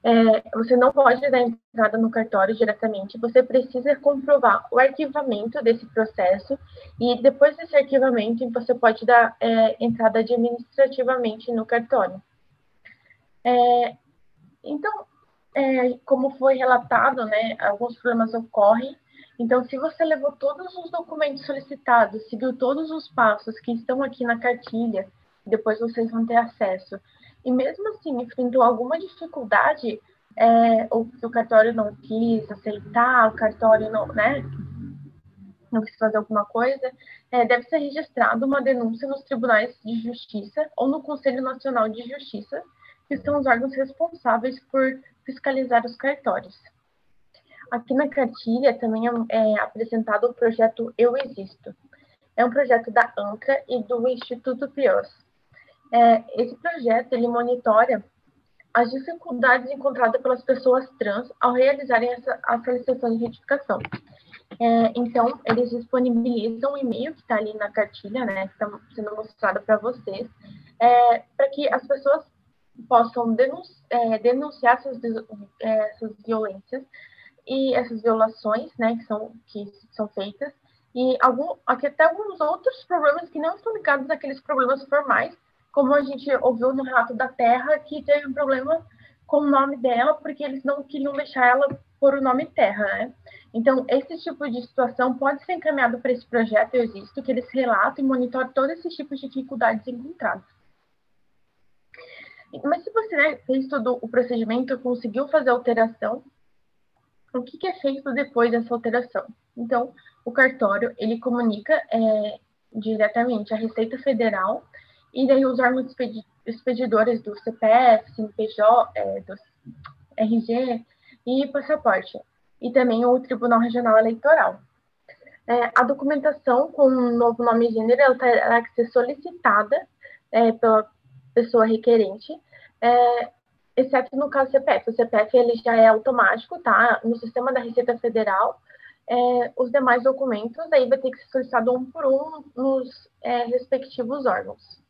é, você não pode dar entrada no cartório diretamente, você precisa comprovar o arquivamento desse processo e depois desse arquivamento você pode dar é, entrada administrativamente no cartório. É, então, é, como foi relatado, né, alguns problemas ocorrem. Então, se você levou todos os documentos solicitados, seguiu todos os passos que estão aqui na cartilha, depois vocês vão ter acesso, e mesmo assim enfrentou alguma dificuldade, é, ou que o cartório não quis aceitar, o cartório não, né, não quis fazer alguma coisa, é, deve ser registrada uma denúncia nos tribunais de justiça ou no Conselho Nacional de Justiça, que são os órgãos responsáveis por fiscalizar os cartórios. Aqui na cartilha também é, é apresentado o projeto Eu Existo. É um projeto da ANCRA e do Instituto PIOS, é, esse projeto ele monitora as dificuldades encontradas pelas pessoas trans ao realizarem essa, a solicitação de retificação. É, então, eles disponibilizam um e-mail que está ali na cartilha, né, que está sendo mostrado para vocês, é, para que as pessoas possam é, denunciar essas, é, essas violências e essas violações, né, que são, que são feitas, e algum, aqui até alguns outros problemas que não estão ligados àqueles problemas formais, como a gente ouviu no Rato da Terra, que teve um problema com o nome dela, porque eles não queriam deixar ela por o nome Terra, né? Então, esse tipo de situação pode ser encaminhado para esse projeto Eu Existo, que eles relatam e monitoram todos esses tipos de dificuldades encontradas. Mas se você né, fez todo o procedimento, conseguiu fazer alteração, o que, é feito depois dessa alteração? Então, o cartório, ele comunica é, diretamente à Receita Federal e daí os órgãos expedidores do CPF, CNPJ, é, do RG e passaporte, e também o Tribunal Regional Eleitoral. É, a documentação com um novo nome e gênero terá que ser solicitada é, pela pessoa requerente, é, exceto no caso do CPF. O CPF ele já é automático, tá? No sistema da Receita Federal, é, os demais documentos aí vai ter que ser solicitado um por um nos é, respectivos órgãos.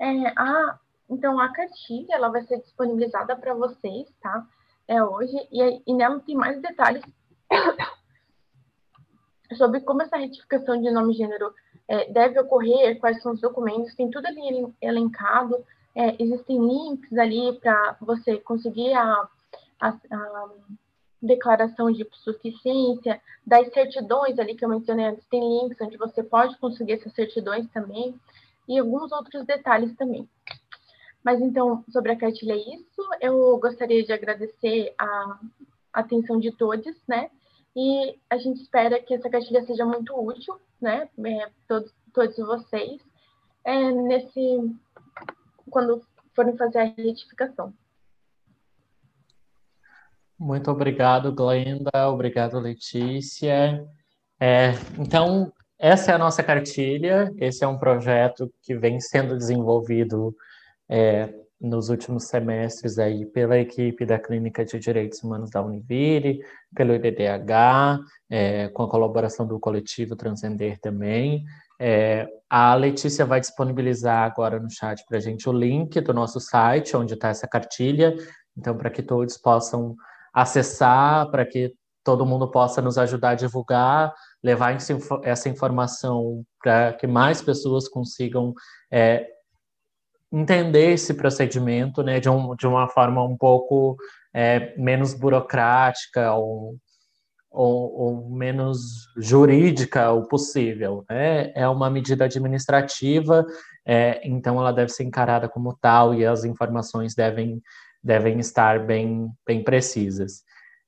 É, a, então, a cartilha ela vai ser disponibilizada para vocês, tá? É hoje, e, e nela tem mais detalhes sobre como essa retificação de nome e gênero é, deve ocorrer, quais são os documentos, tem tudo ali elencado, é, existem links ali para você conseguir a, a, a, declaração de suficiência, das certidões ali que eu mencionei antes, tem links onde você pode conseguir essas certidões também e alguns outros detalhes também. Mas então, sobre a cartilha é isso. Eu gostaria de agradecer a atenção de todos, né? E a gente espera que essa cartilha seja muito útil, né? É, todos, todos vocês, é, nesse quando forem fazer a retificação. Muito obrigado, Glenda. Obrigado, Letícia. É, então, essa é a nossa cartilha. Esse é um projeto que vem sendo desenvolvido é, nos últimos semestres aí pela equipe da Clínica de Direitos Humanos da Univille, pelo IDDH, é, com a colaboração do coletivo Transcender também. É, a Letícia vai disponibilizar agora no chat para a gente o link do nosso site, onde está essa cartilha, então para que todos possam acessar, para que todo mundo possa nos ajudar a divulgar, levar essa informação para que mais pessoas consigam é, entender esse procedimento né, de, um, de uma forma um pouco é, menos burocrática ou, ou, ou, menos jurídica o possível. Né? É uma medida administrativa, é, então ela deve ser encarada como tal e as informações devem, devem estar bem, bem precisas.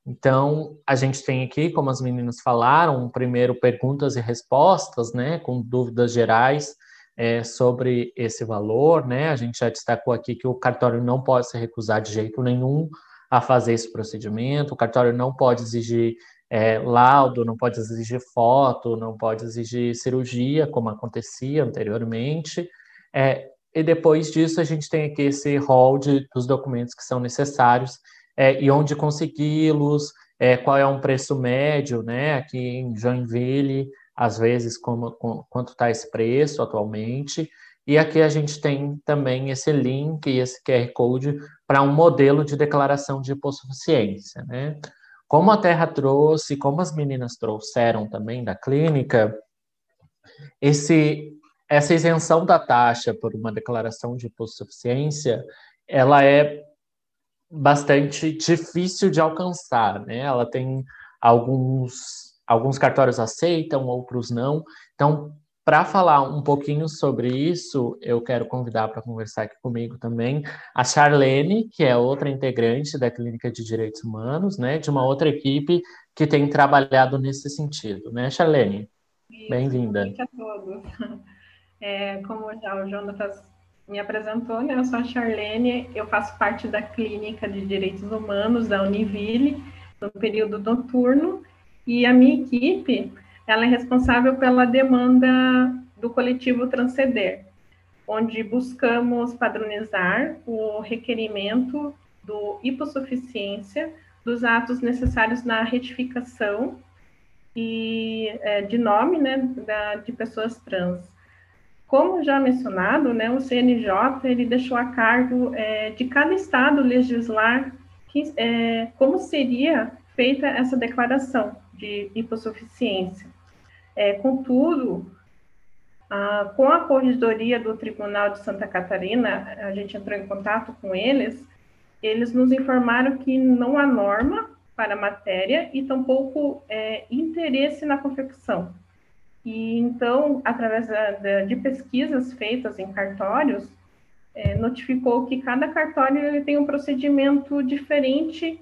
Então, a gente tem aqui, como as meninas falaram, primeiro perguntas e respostas, né, com dúvidas gerais é, sobre esse valor, né? A gente já destacou aqui que o cartório não pode se recusar de jeito nenhum a fazer esse procedimento, o cartório não pode exigir é, laudo, não pode exigir foto, não pode exigir cirurgia, como acontecia anteriormente. É, e depois disso, a gente tem aqui esse rol dos documentos que são necessários é, e onde consegui-los, é, qual é um preço médio, né? Aqui em Joinville, às vezes, como, com, quanto está esse preço atualmente, E aqui a gente tem também esse link e esse QR Code para um modelo de declaração de hipossuficiência, né? Como a Terra trouxe, como as meninas trouxeram também da clínica, esse, essa isenção da taxa por uma declaração de hipossuficiência, ela é bastante difícil de alcançar, né? Ela tem alguns alguns cartórios aceitam, outros não. Então, para falar um pouquinho sobre isso, eu quero convidar para conversar aqui comigo também a Charlene, que é outra integrante da Clínica de Direitos Humanos, né, de uma outra equipe que tem trabalhado nesse sentido, né, Charlene? Bem-vinda. Boa noite a todos. É, como já o Jonatas me apresentou, né, eu sou a Charlene, eu faço parte da Clínica de Direitos Humanos da Univille, no período noturno, e a minha equipe ela é responsável pela demanda do coletivo Transcender, onde buscamos padronizar o requerimento do hipossuficiência dos atos necessários na retificação e é, de nome né, da, de pessoas trans. Como já mencionado, né, o CNJ ele deixou a cargo é, de cada estado legislar que, é, como seria feita essa declaração de hipossuficiência. É, contudo, com a corregedoria do Tribunal de Santa Catarina, a gente entrou em contato com eles, eles nos informaram que não há norma para a matéria e tampouco é, interesse na confecção. E então, através da, de pesquisas feitas em cartórios, é, notificou que cada cartório ele tem um procedimento diferente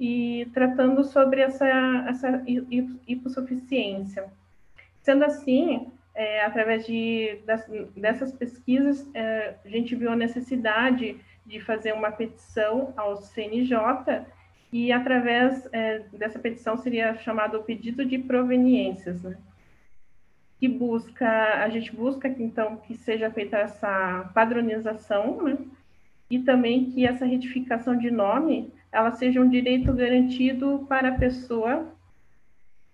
e tratando sobre essa, essa hipossuficiência. Sendo assim, é, através de, das, dessas pesquisas, é, a gente viu a necessidade de fazer uma petição ao CNJ e através é, dessa petição seria chamado o pedido de proveniências, né? que busca, a gente busca então que seja feita essa padronização, né? e também que essa retificação de nome ela seja um direito garantido para a pessoa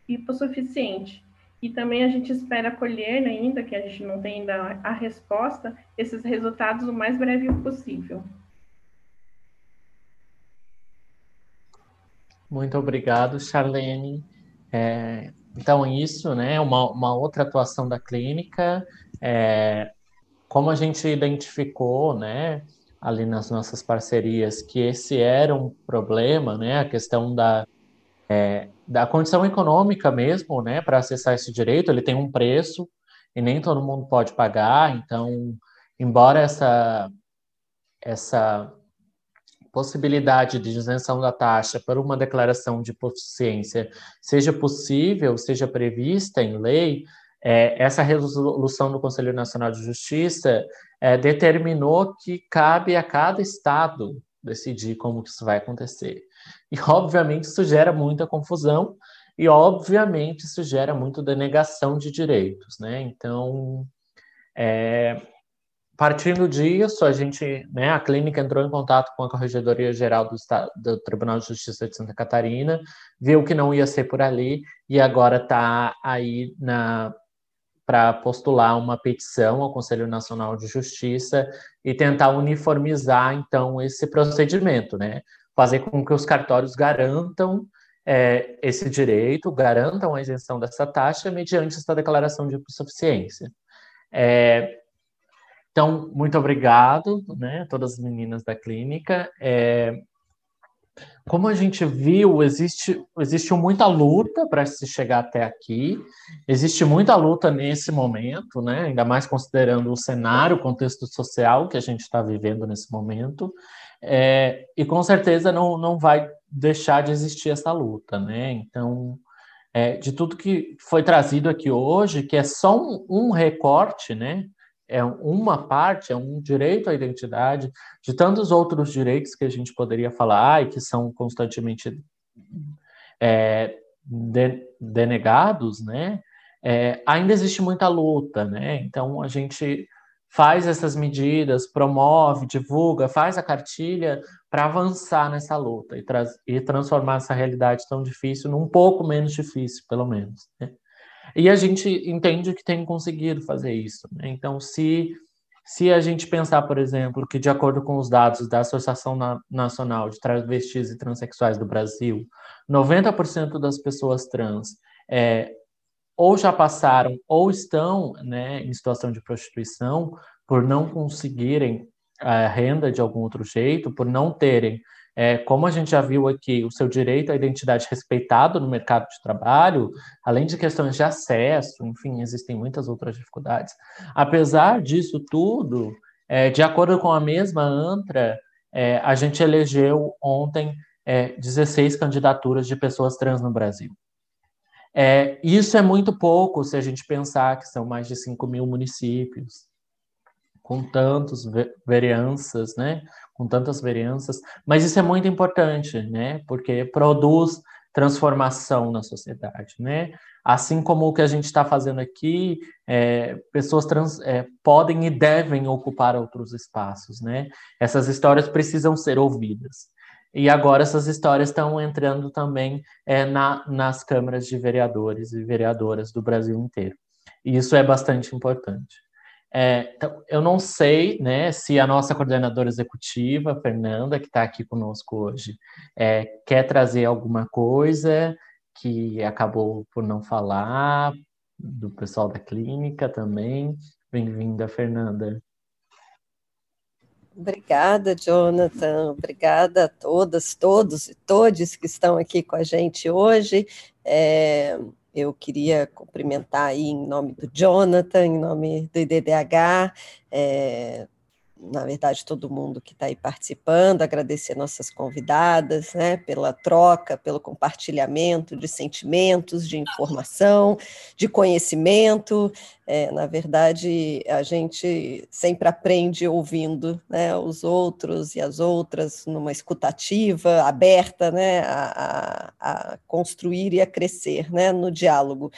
hipossuficiente. E também a gente espera colher, né, ainda que a gente não tem ainda a resposta, esses resultados o mais breve possível. Muito obrigado, Charlene. É, então, isso, né, uma, uma outra atuação da clínica, é, como a gente identificou, né, ali nas nossas parcerias, que esse era um problema, né, a questão da, é, da condição econômica mesmo, né, para acessar esse direito, ele tem um preço e nem todo mundo pode pagar, então, embora essa essa possibilidade de isenção da taxa por uma declaração de proficiência seja possível, seja prevista em lei, é, essa resolução do Conselho Nacional de Justiça é, determinou que cabe a cada estado decidir como que isso vai acontecer. E, obviamente, isso gera muita confusão e, obviamente, isso gera muito denegação de direitos, né? Então, é, partindo disso, a gente, né, a clínica entrou em contato com a Corregedoria Geral do, Estado, do Tribunal de Justiça de Santa Catarina, viu que não ia ser por ali e agora está aí na para postular uma petição ao Conselho Nacional de Justiça e tentar uniformizar então esse procedimento, né? Fazer com que os cartórios garantam é, esse direito, garantam a isenção dessa taxa mediante essa declaração de suficiência. É, então, muito obrigado, né, todas as meninas da clínica. É, como a gente viu, existe, existe muita luta para se chegar até aqui, existe muita luta nesse momento, né? ainda mais considerando o cenário, o contexto social que a gente está vivendo nesse momento. É, e com certeza não, não vai deixar de existir essa luta, né? Então, é, de tudo que foi trazido aqui hoje, que é só um, um, recorte, né? É uma parte, é um direito à identidade, de tantos outros direitos que a gente poderia falar e que são constantemente é, de, denegados, né? É, ainda existe muita luta, né? Então a gente faz essas medidas, promove, divulga, faz a cartilha para avançar nessa luta e, e, transformar essa realidade tão difícil num pouco menos difícil, pelo menos. Né? E a gente entende que tem conseguido fazer isso. Né? Então, se Se a gente pensar, por exemplo, que de acordo com os dados da Associação Nacional de Travestis e Transsexuais do Brasil, 90% das pessoas trans é, ou já passaram ou estão né, em situação de prostituição por não conseguirem a renda de algum outro jeito, por não terem, é, como a gente já viu aqui, o seu direito à identidade respeitado no mercado de trabalho, além de questões de acesso, enfim, existem muitas outras dificuldades. Apesar disso tudo, é, de acordo com a mesma ANTRA, é, a gente elegeu ontem 16 é, candidaturas de pessoas trans no Brasil. É, isso é muito pouco se a gente pensar que são mais de 5 mil municípios, com tantas vereanças, né? Com tantas vereanças, mas isso é muito importante, né? Porque produz transformação na sociedade, né? Assim como o que a gente está fazendo aqui, é, pessoas trans é, podem e devem ocupar outros espaços, né? Essas histórias precisam ser ouvidas. E agora essas histórias estão entrando também é, na, nas câmaras de vereadores e vereadoras do Brasil inteiro. E isso é bastante importante. É, então, eu não sei né, se a nossa coordenadora executiva, Fernanda, que está aqui conosco hoje, é, quer trazer alguma coisa que acabou por não falar, do pessoal da clínica também. Bem-vinda, Fernanda. Obrigada, Jonathan. Obrigada a todas, todos e todes que estão aqui com a gente hoje. É, eu queria cumprimentar aí em nome do Jonathan, em nome do IDDH, é, na verdade, todo mundo que está aí participando, agradecer nossas convidadas, né, pela troca, pelo compartilhamento de sentimentos, de informação, de conhecimento. É, na verdade, a gente sempre aprende ouvindo né, os outros e as outras numa escutativa aberta né, a, a, a construir e a crescer né, no diálogo.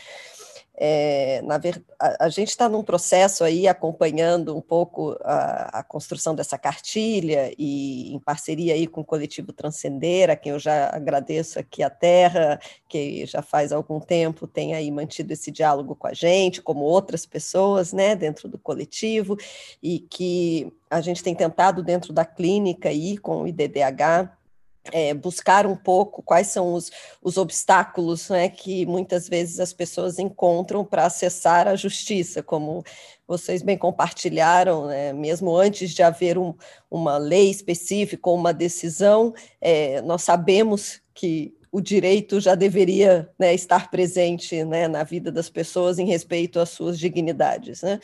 É, na ver, a, a gente está num processo aí acompanhando um pouco a, a, construção dessa cartilha e em parceria aí com o coletivo Transcender, a quem eu já agradeço aqui a Terra, que já faz algum tempo tem aí mantido esse diálogo com a gente, como outras pessoas, né, dentro do coletivo, e que a gente tem tentado dentro da clínica aí com o IDDH é, buscar um pouco quais são os, os obstáculos né, que muitas vezes as pessoas encontram para acessar a justiça, como vocês bem compartilharam, né, mesmo antes de haver um, uma lei específica ou uma decisão, é, nós sabemos que o direito já deveria né, estar presente né, na vida das pessoas em respeito às suas dignidades. Né?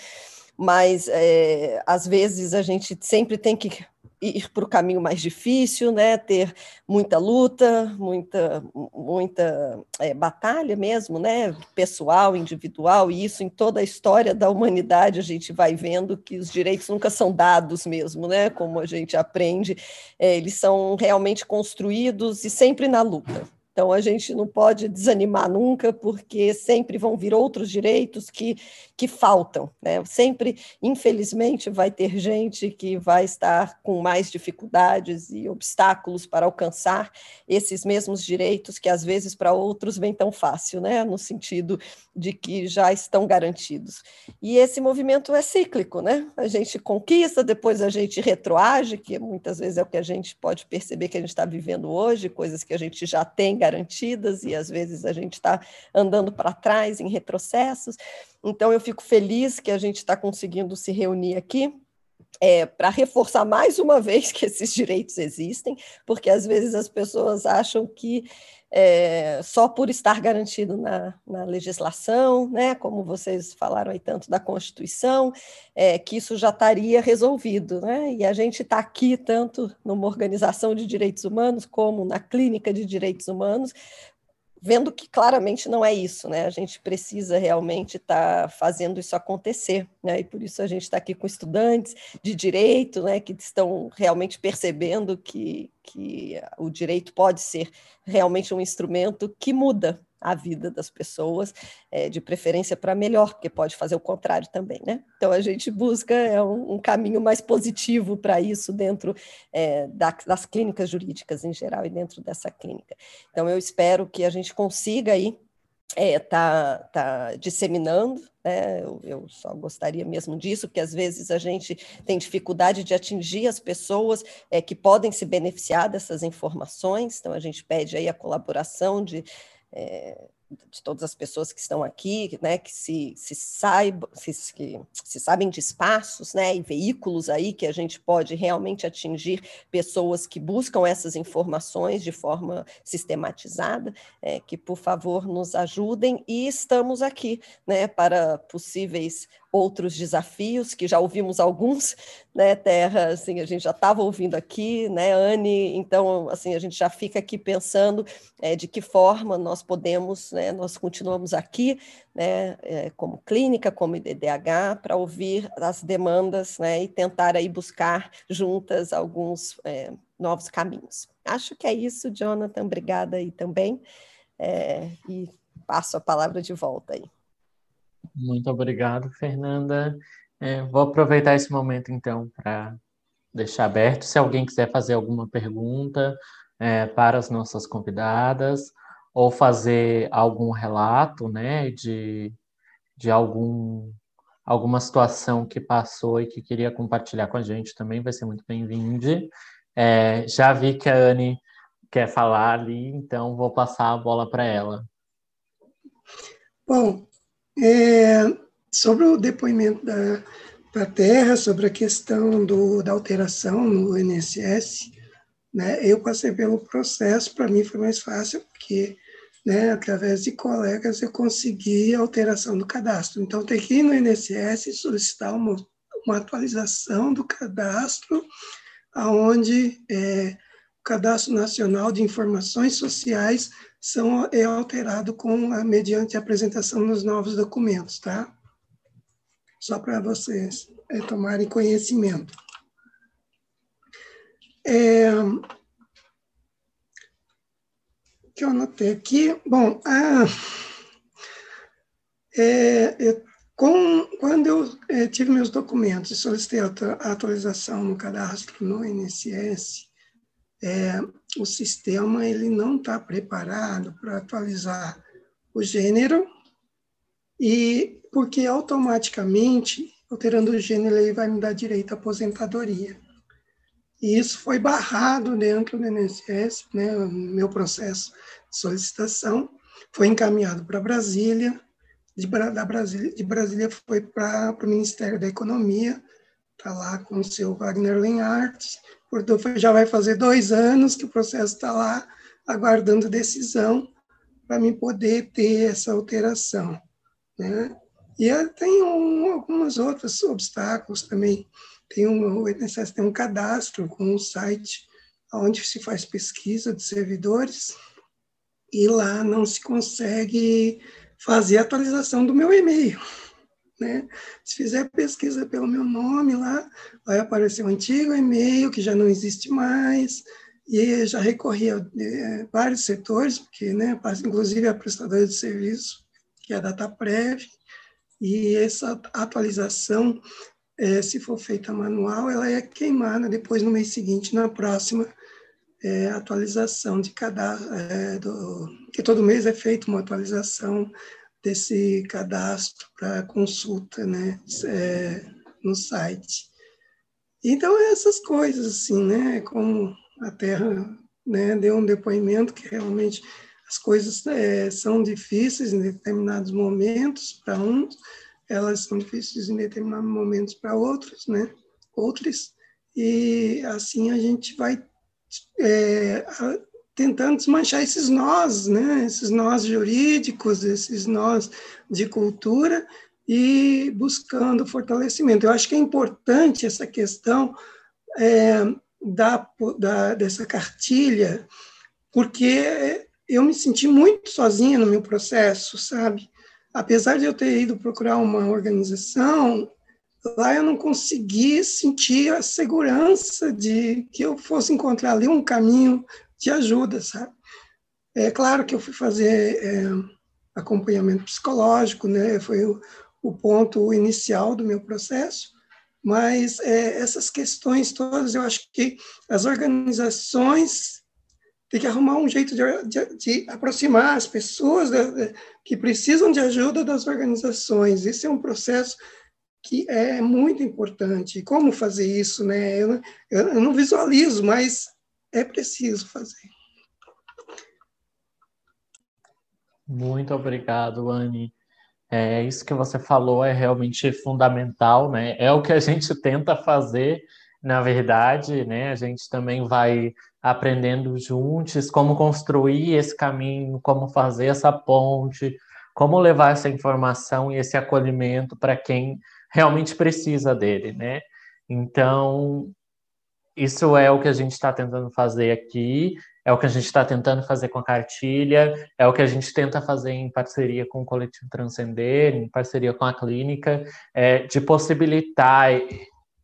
Mas, é, às vezes, a gente sempre tem que ir para o caminho mais difícil, né? ter muita luta, muita, muita é, batalha mesmo, né? pessoal, individual, e isso em toda a história da humanidade a gente vai vendo que os direitos nunca são dados mesmo, né? como a gente aprende, é, eles são realmente construídos e sempre na luta. Então, a gente não pode desanimar nunca, porque sempre vão vir outros direitos que, que faltam. Né? Sempre, infelizmente, vai ter gente que vai estar com mais dificuldades e obstáculos para alcançar esses mesmos direitos que, às vezes, para outros vem tão fácil, né? no sentido de que já estão garantidos. E esse movimento é cíclico, né? a gente conquista, depois a gente retroage, que muitas vezes é o que a gente pode perceber que a gente está vivendo hoje, coisas que a gente já tem garantidas e às vezes a gente está andando para trás em retrocessos. Então, eu fico feliz que a gente está conseguindo se reunir aqui é, para reforçar mais uma vez que esses direitos existem, porque às vezes as pessoas acham que é, só por estar garantido na, na, legislação, né, como vocês falaram aí tanto da Constituição, é, que isso já estaria resolvido. Né? E a gente está aqui, tanto numa organização de direitos humanos, como na clínica de direitos humanos, vendo que claramente não é isso, né? A gente precisa realmente estar tá fazendo isso acontecer, né? E por isso a gente está aqui com estudantes de direito, né? Que estão realmente percebendo que, que o direito pode ser realmente um instrumento que muda a vida das pessoas, é, de preferência para melhor, porque pode fazer o contrário também, né? Então a gente busca é, um, um caminho mais positivo para isso dentro é, da, das clínicas jurídicas em geral e dentro dessa clínica. Então eu espero que a gente consiga aí é, tá, tá disseminando. Né? Eu, eu, só gostaria mesmo disso, porque às vezes a gente tem dificuldade de atingir as pessoas é, que podem se beneficiar dessas informações, então a gente pede aí a colaboração de. É, de todas as pessoas que estão aqui, né, que se, se, saibam, se, que, se sabem de espaços né, e veículos aí que a gente pode realmente atingir pessoas que buscam essas informações de forma sistematizada, é, que por favor nos ajudem. E estamos aqui né, para possíveis outros desafios, que já ouvimos alguns, né, Terra, assim, a gente já estava ouvindo aqui, né, Anne, então, assim, a gente já fica aqui pensando é, de que forma nós podemos, né, nós continuamos aqui, né, é, como clínica, como IDDH, para ouvir as demandas, né, e tentar aí buscar juntas alguns é, novos caminhos. Acho que é isso, Jonathan, obrigada aí também, é, e passo a palavra de volta aí. Muito obrigado, Fernanda. É, vou aproveitar esse momento, então, para deixar aberto. Se alguém quiser fazer alguma pergunta é, para as nossas convidadas, ou fazer algum relato né, de, de algum, alguma situação que passou e que queria compartilhar com a gente também, vai ser muito bem-vindo. É, já vi que a Anne quer falar ali, então vou passar a bola para ela. Bom, é, sobre o depoimento da, da Terra, sobre a questão do, da alteração no INSS, né, eu passei pelo processo, para mim foi mais fácil, porque né, através de colegas eu consegui a alteração do cadastro. Então, tem que ir no INSS solicitar uma, uma atualização do cadastro, aonde é, o Cadastro Nacional de Informações Sociais são, é alterado com mediante a apresentação dos novos documentos, tá? Só para vocês é, tomarem conhecimento. É, que eu anotei aqui, bom, a, é, eu, com, quando eu é, tive meus documentos e solicitei a atualização no cadastro no INSS, é, o sistema ele não está preparado para atualizar o gênero e porque automaticamente alterando o gênero ele vai me dar direito à aposentadoria e isso foi barrado dentro do INSS, né? Meu processo de solicitação foi encaminhado para Brasília, de, da Brasília, de Brasília foi para o Ministério da Economia, está lá com o seu Wagner Lenhart, Portanto, já vai fazer dois anos que o processo está lá aguardando decisão para mim poder ter essa alteração. Né? E tem um, alguns outros obstáculos também. Tem um, o INSS tem um cadastro com um site onde se faz pesquisa de servidores e lá não se consegue fazer atualização do meu e-mail. Né? Se fizer pesquisa pelo meu nome lá, vai aparecer um antigo e-mail que já não existe mais, e já recorri a é, vários setores, porque, né, inclusive a prestadora de serviço, que é a DataPrev, e essa atualização, é, se for feita manual, ela é queimada depois no mês seguinte, na próxima é, atualização de cadastro, é, do, que todo mês é feita uma atualização desse cadastro para consulta né, é, no site. Então, é essas coisas, assim, né, como a Terra né, deu um depoimento que realmente as coisas é, são difíceis em determinados momentos para uns, elas são difíceis em determinados momentos para outros, né, outros, e assim a gente vai é, tentando desmanchar esses nós, né? esses nós jurídicos, esses nós de cultura e buscando fortalecimento. Eu acho que é importante essa questão é, da, da, dessa cartilha, porque eu me senti muito sozinha no meu processo, sabe? Apesar de eu ter ido procurar uma organização, lá eu não consegui sentir a segurança de que eu fosse encontrar ali um caminho de ajuda, sabe? É claro que eu fui fazer é, acompanhamento psicológico, né? Foi o, o, ponto inicial do meu processo, mas é, essas questões todas, eu acho que as organizações tem que arrumar um jeito de, de, de aproximar as pessoas de, que precisam de ajuda das organizações. Esse é um processo que é muito importante. Como fazer isso, né? Eu, eu não visualizo, mas é preciso fazer. Muito obrigado, Anne. É, isso que você falou é realmente fundamental, né? É o que a gente tenta fazer, na verdade, né? A gente também vai aprendendo juntos como construir esse caminho, como fazer essa ponte, como levar essa informação e esse acolhimento para quem realmente precisa dele, né? Então, isso é o que a gente está tentando fazer aqui, é o que a gente está tentando fazer com a cartilha, é o que a gente tenta fazer em parceria com o Coletivo Transcender, em parceria com a clínica, é, de possibilitar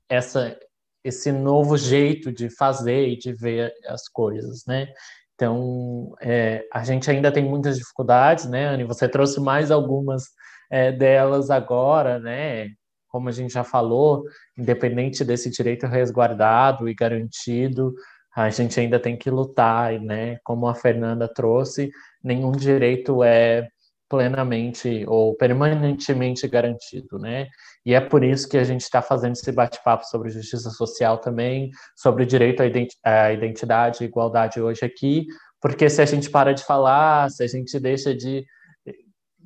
essa, esse novo jeito de fazer e de ver as coisas, né? Então, é, a gente ainda tem muitas dificuldades, né, Anne? Você trouxe mais algumas é, delas agora, né? Como a gente já falou, independente desse direito resguardado e garantido, a gente ainda tem que lutar, né? Como a Fernanda trouxe, nenhum direito é plenamente ou permanentemente garantido, né? E é por isso que a gente está fazendo esse bate-papo sobre justiça social também, sobre o direito à identidade e igualdade hoje aqui, porque se a gente para de falar, se a gente deixa de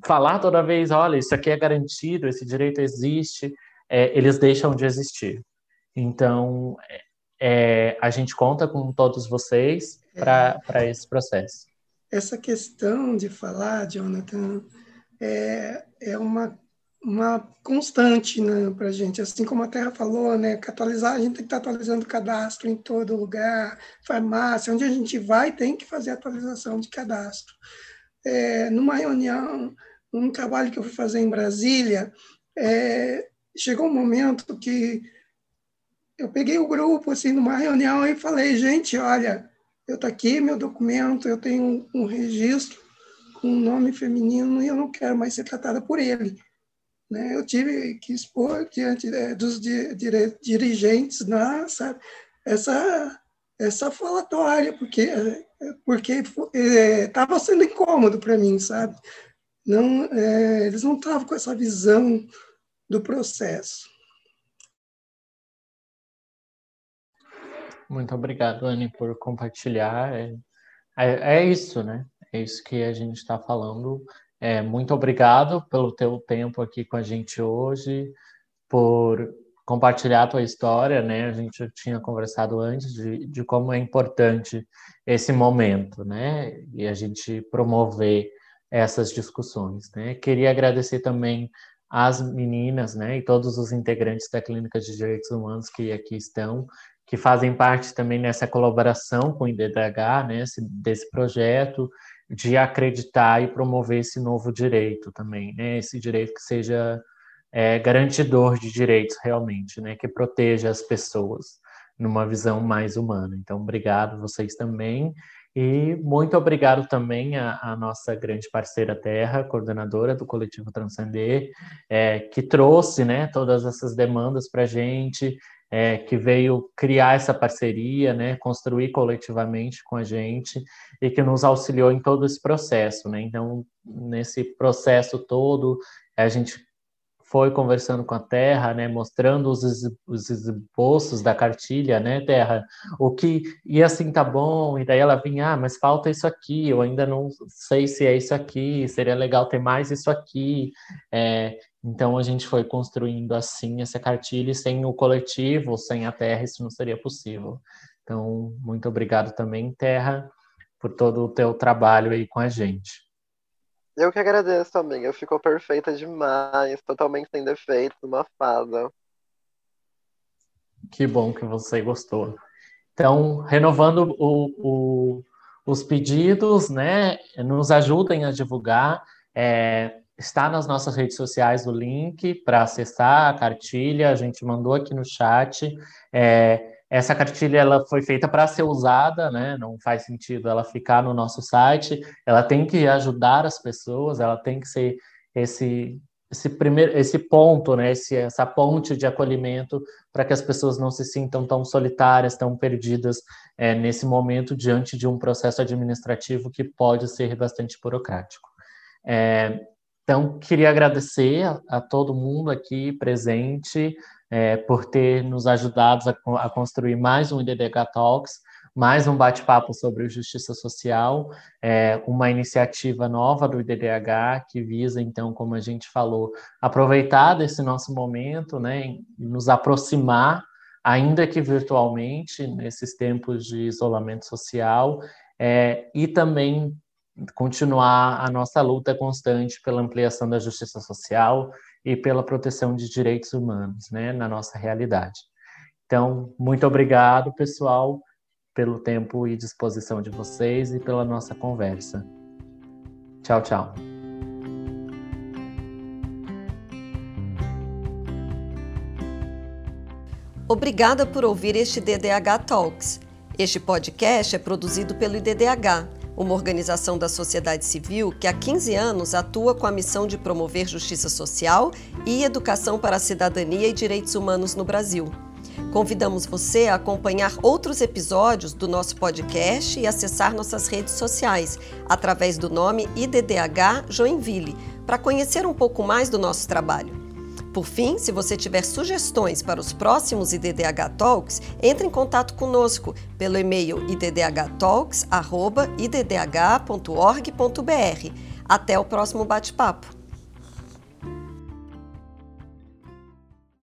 falar toda vez, olha, isso aqui é garantido, esse direito existe, é, eles deixam de existir. Então, é, a gente conta com todos vocês para é. esse processo essa questão de falar, Jonathan, é, é uma, uma constante né, para a gente. Assim como a Terra falou, né, atualizar, a gente tem que estar atualizando o cadastro em todo lugar, farmácia, onde a gente vai, tem que fazer atualização de cadastro. É, numa reunião, um trabalho que eu fui fazer em Brasília, é, chegou um momento que eu peguei o grupo assim numa reunião e falei, gente, olha, eu estou aqui, meu documento, eu tenho um, registro com um nome feminino e eu não quero mais ser tratada por ele. Né? Eu tive que expor diante é, dos di, dirigentes na, sabe, essa, essa falatória, porque porque estava é, sendo incômodo para mim, sabe? Não, é, eles não estavam com essa visão do processo. Muito obrigado, Anne, por compartilhar. É, é, é isso, né? É isso que a gente está falando. É, muito obrigado pelo teu tempo aqui com a gente hoje, por compartilhar a tua história, né? A gente tinha conversado antes de, de como é importante esse momento, né? E a gente promover essas discussões, né? Queria agradecer também às meninas, né, e todos os integrantes da Clínica de Direitos Humanos que aqui estão, que fazem parte também nessa colaboração com o IDDH, né, esse, desse projeto de acreditar e promover esse novo direito também, né, esse direito que seja é, garantidor de direitos realmente, né, que proteja as pessoas numa visão mais humana. Então, obrigado vocês também. E muito obrigado também à, nossa grande parceira Terra, coordenadora do Coletivo Transcender, é, que trouxe né, todas essas demandas para a gente, é, que veio criar essa parceria, né, construir coletivamente com a gente e que nos auxiliou em todo esse processo, né? Então, nesse processo todo, a gente foi conversando com a Terra, né, mostrando os, os esboços da cartilha, né, Terra, o que e assim tá bom, e daí ela vinha, ah, mas falta isso aqui, eu ainda não sei se é isso aqui, seria legal ter mais isso aqui, é, então a gente foi construindo assim essa cartilha, e sem o coletivo, sem a Terra, isso não seria possível. Então, muito obrigado também, Terra, por todo o teu trabalho aí com a gente. Eu que agradeço, amiga. Ficou perfeita demais, totalmente sem defeitos, uma fada. Que bom que você gostou. Então, renovando o, o, os pedidos, né? Nos ajudem a divulgar. É, está nas nossas redes sociais o link para acessar a cartilha. A gente mandou aqui no chat. É, essa cartilha ela foi feita para ser usada, né? Não faz sentido ela ficar no nosso site. Ela tem que ajudar as pessoas, ela tem que ser esse esse primeiro esse ponto, né, esse, essa ponte de acolhimento para que as pessoas não se sintam tão solitárias, tão perdidas é, nesse momento diante de um processo administrativo que pode ser bastante burocrático. É, então, queria agradecer a, a, todo mundo aqui presente é, por ter nos ajudado a, a construir mais um IDDH Talks mais um bate-papo sobre justiça social, é, uma iniciativa nova do IDDH que visa, então, como a gente falou, aproveitar desse nosso momento, né, nos aproximar, ainda que virtualmente, nesses tempos de isolamento social, é, e também continuar a nossa luta constante pela ampliação da justiça social e pela proteção de direitos humanos, né, na nossa realidade. Então, muito obrigado, pessoal pelo tempo e disposição de vocês e pela nossa conversa. Tchau, tchau. Obrigada por ouvir este DDH Talks. Este podcast é produzido pelo IDDH, uma organização da sociedade civil que há 15 anos atua com a missão de promover justiça social e educação para a cidadania e direitos humanos no Brasil. Convidamos você a acompanhar outros episódios do nosso podcast e acessar nossas redes sociais através do nome IDDH Joinville para conhecer um pouco mais do nosso trabalho. Por fim, se você tiver sugestões para os próximos IDDH Talks, entre em contato conosco pelo e-mail iddhtalks.iddh.org.br. Até o próximo bate-papo!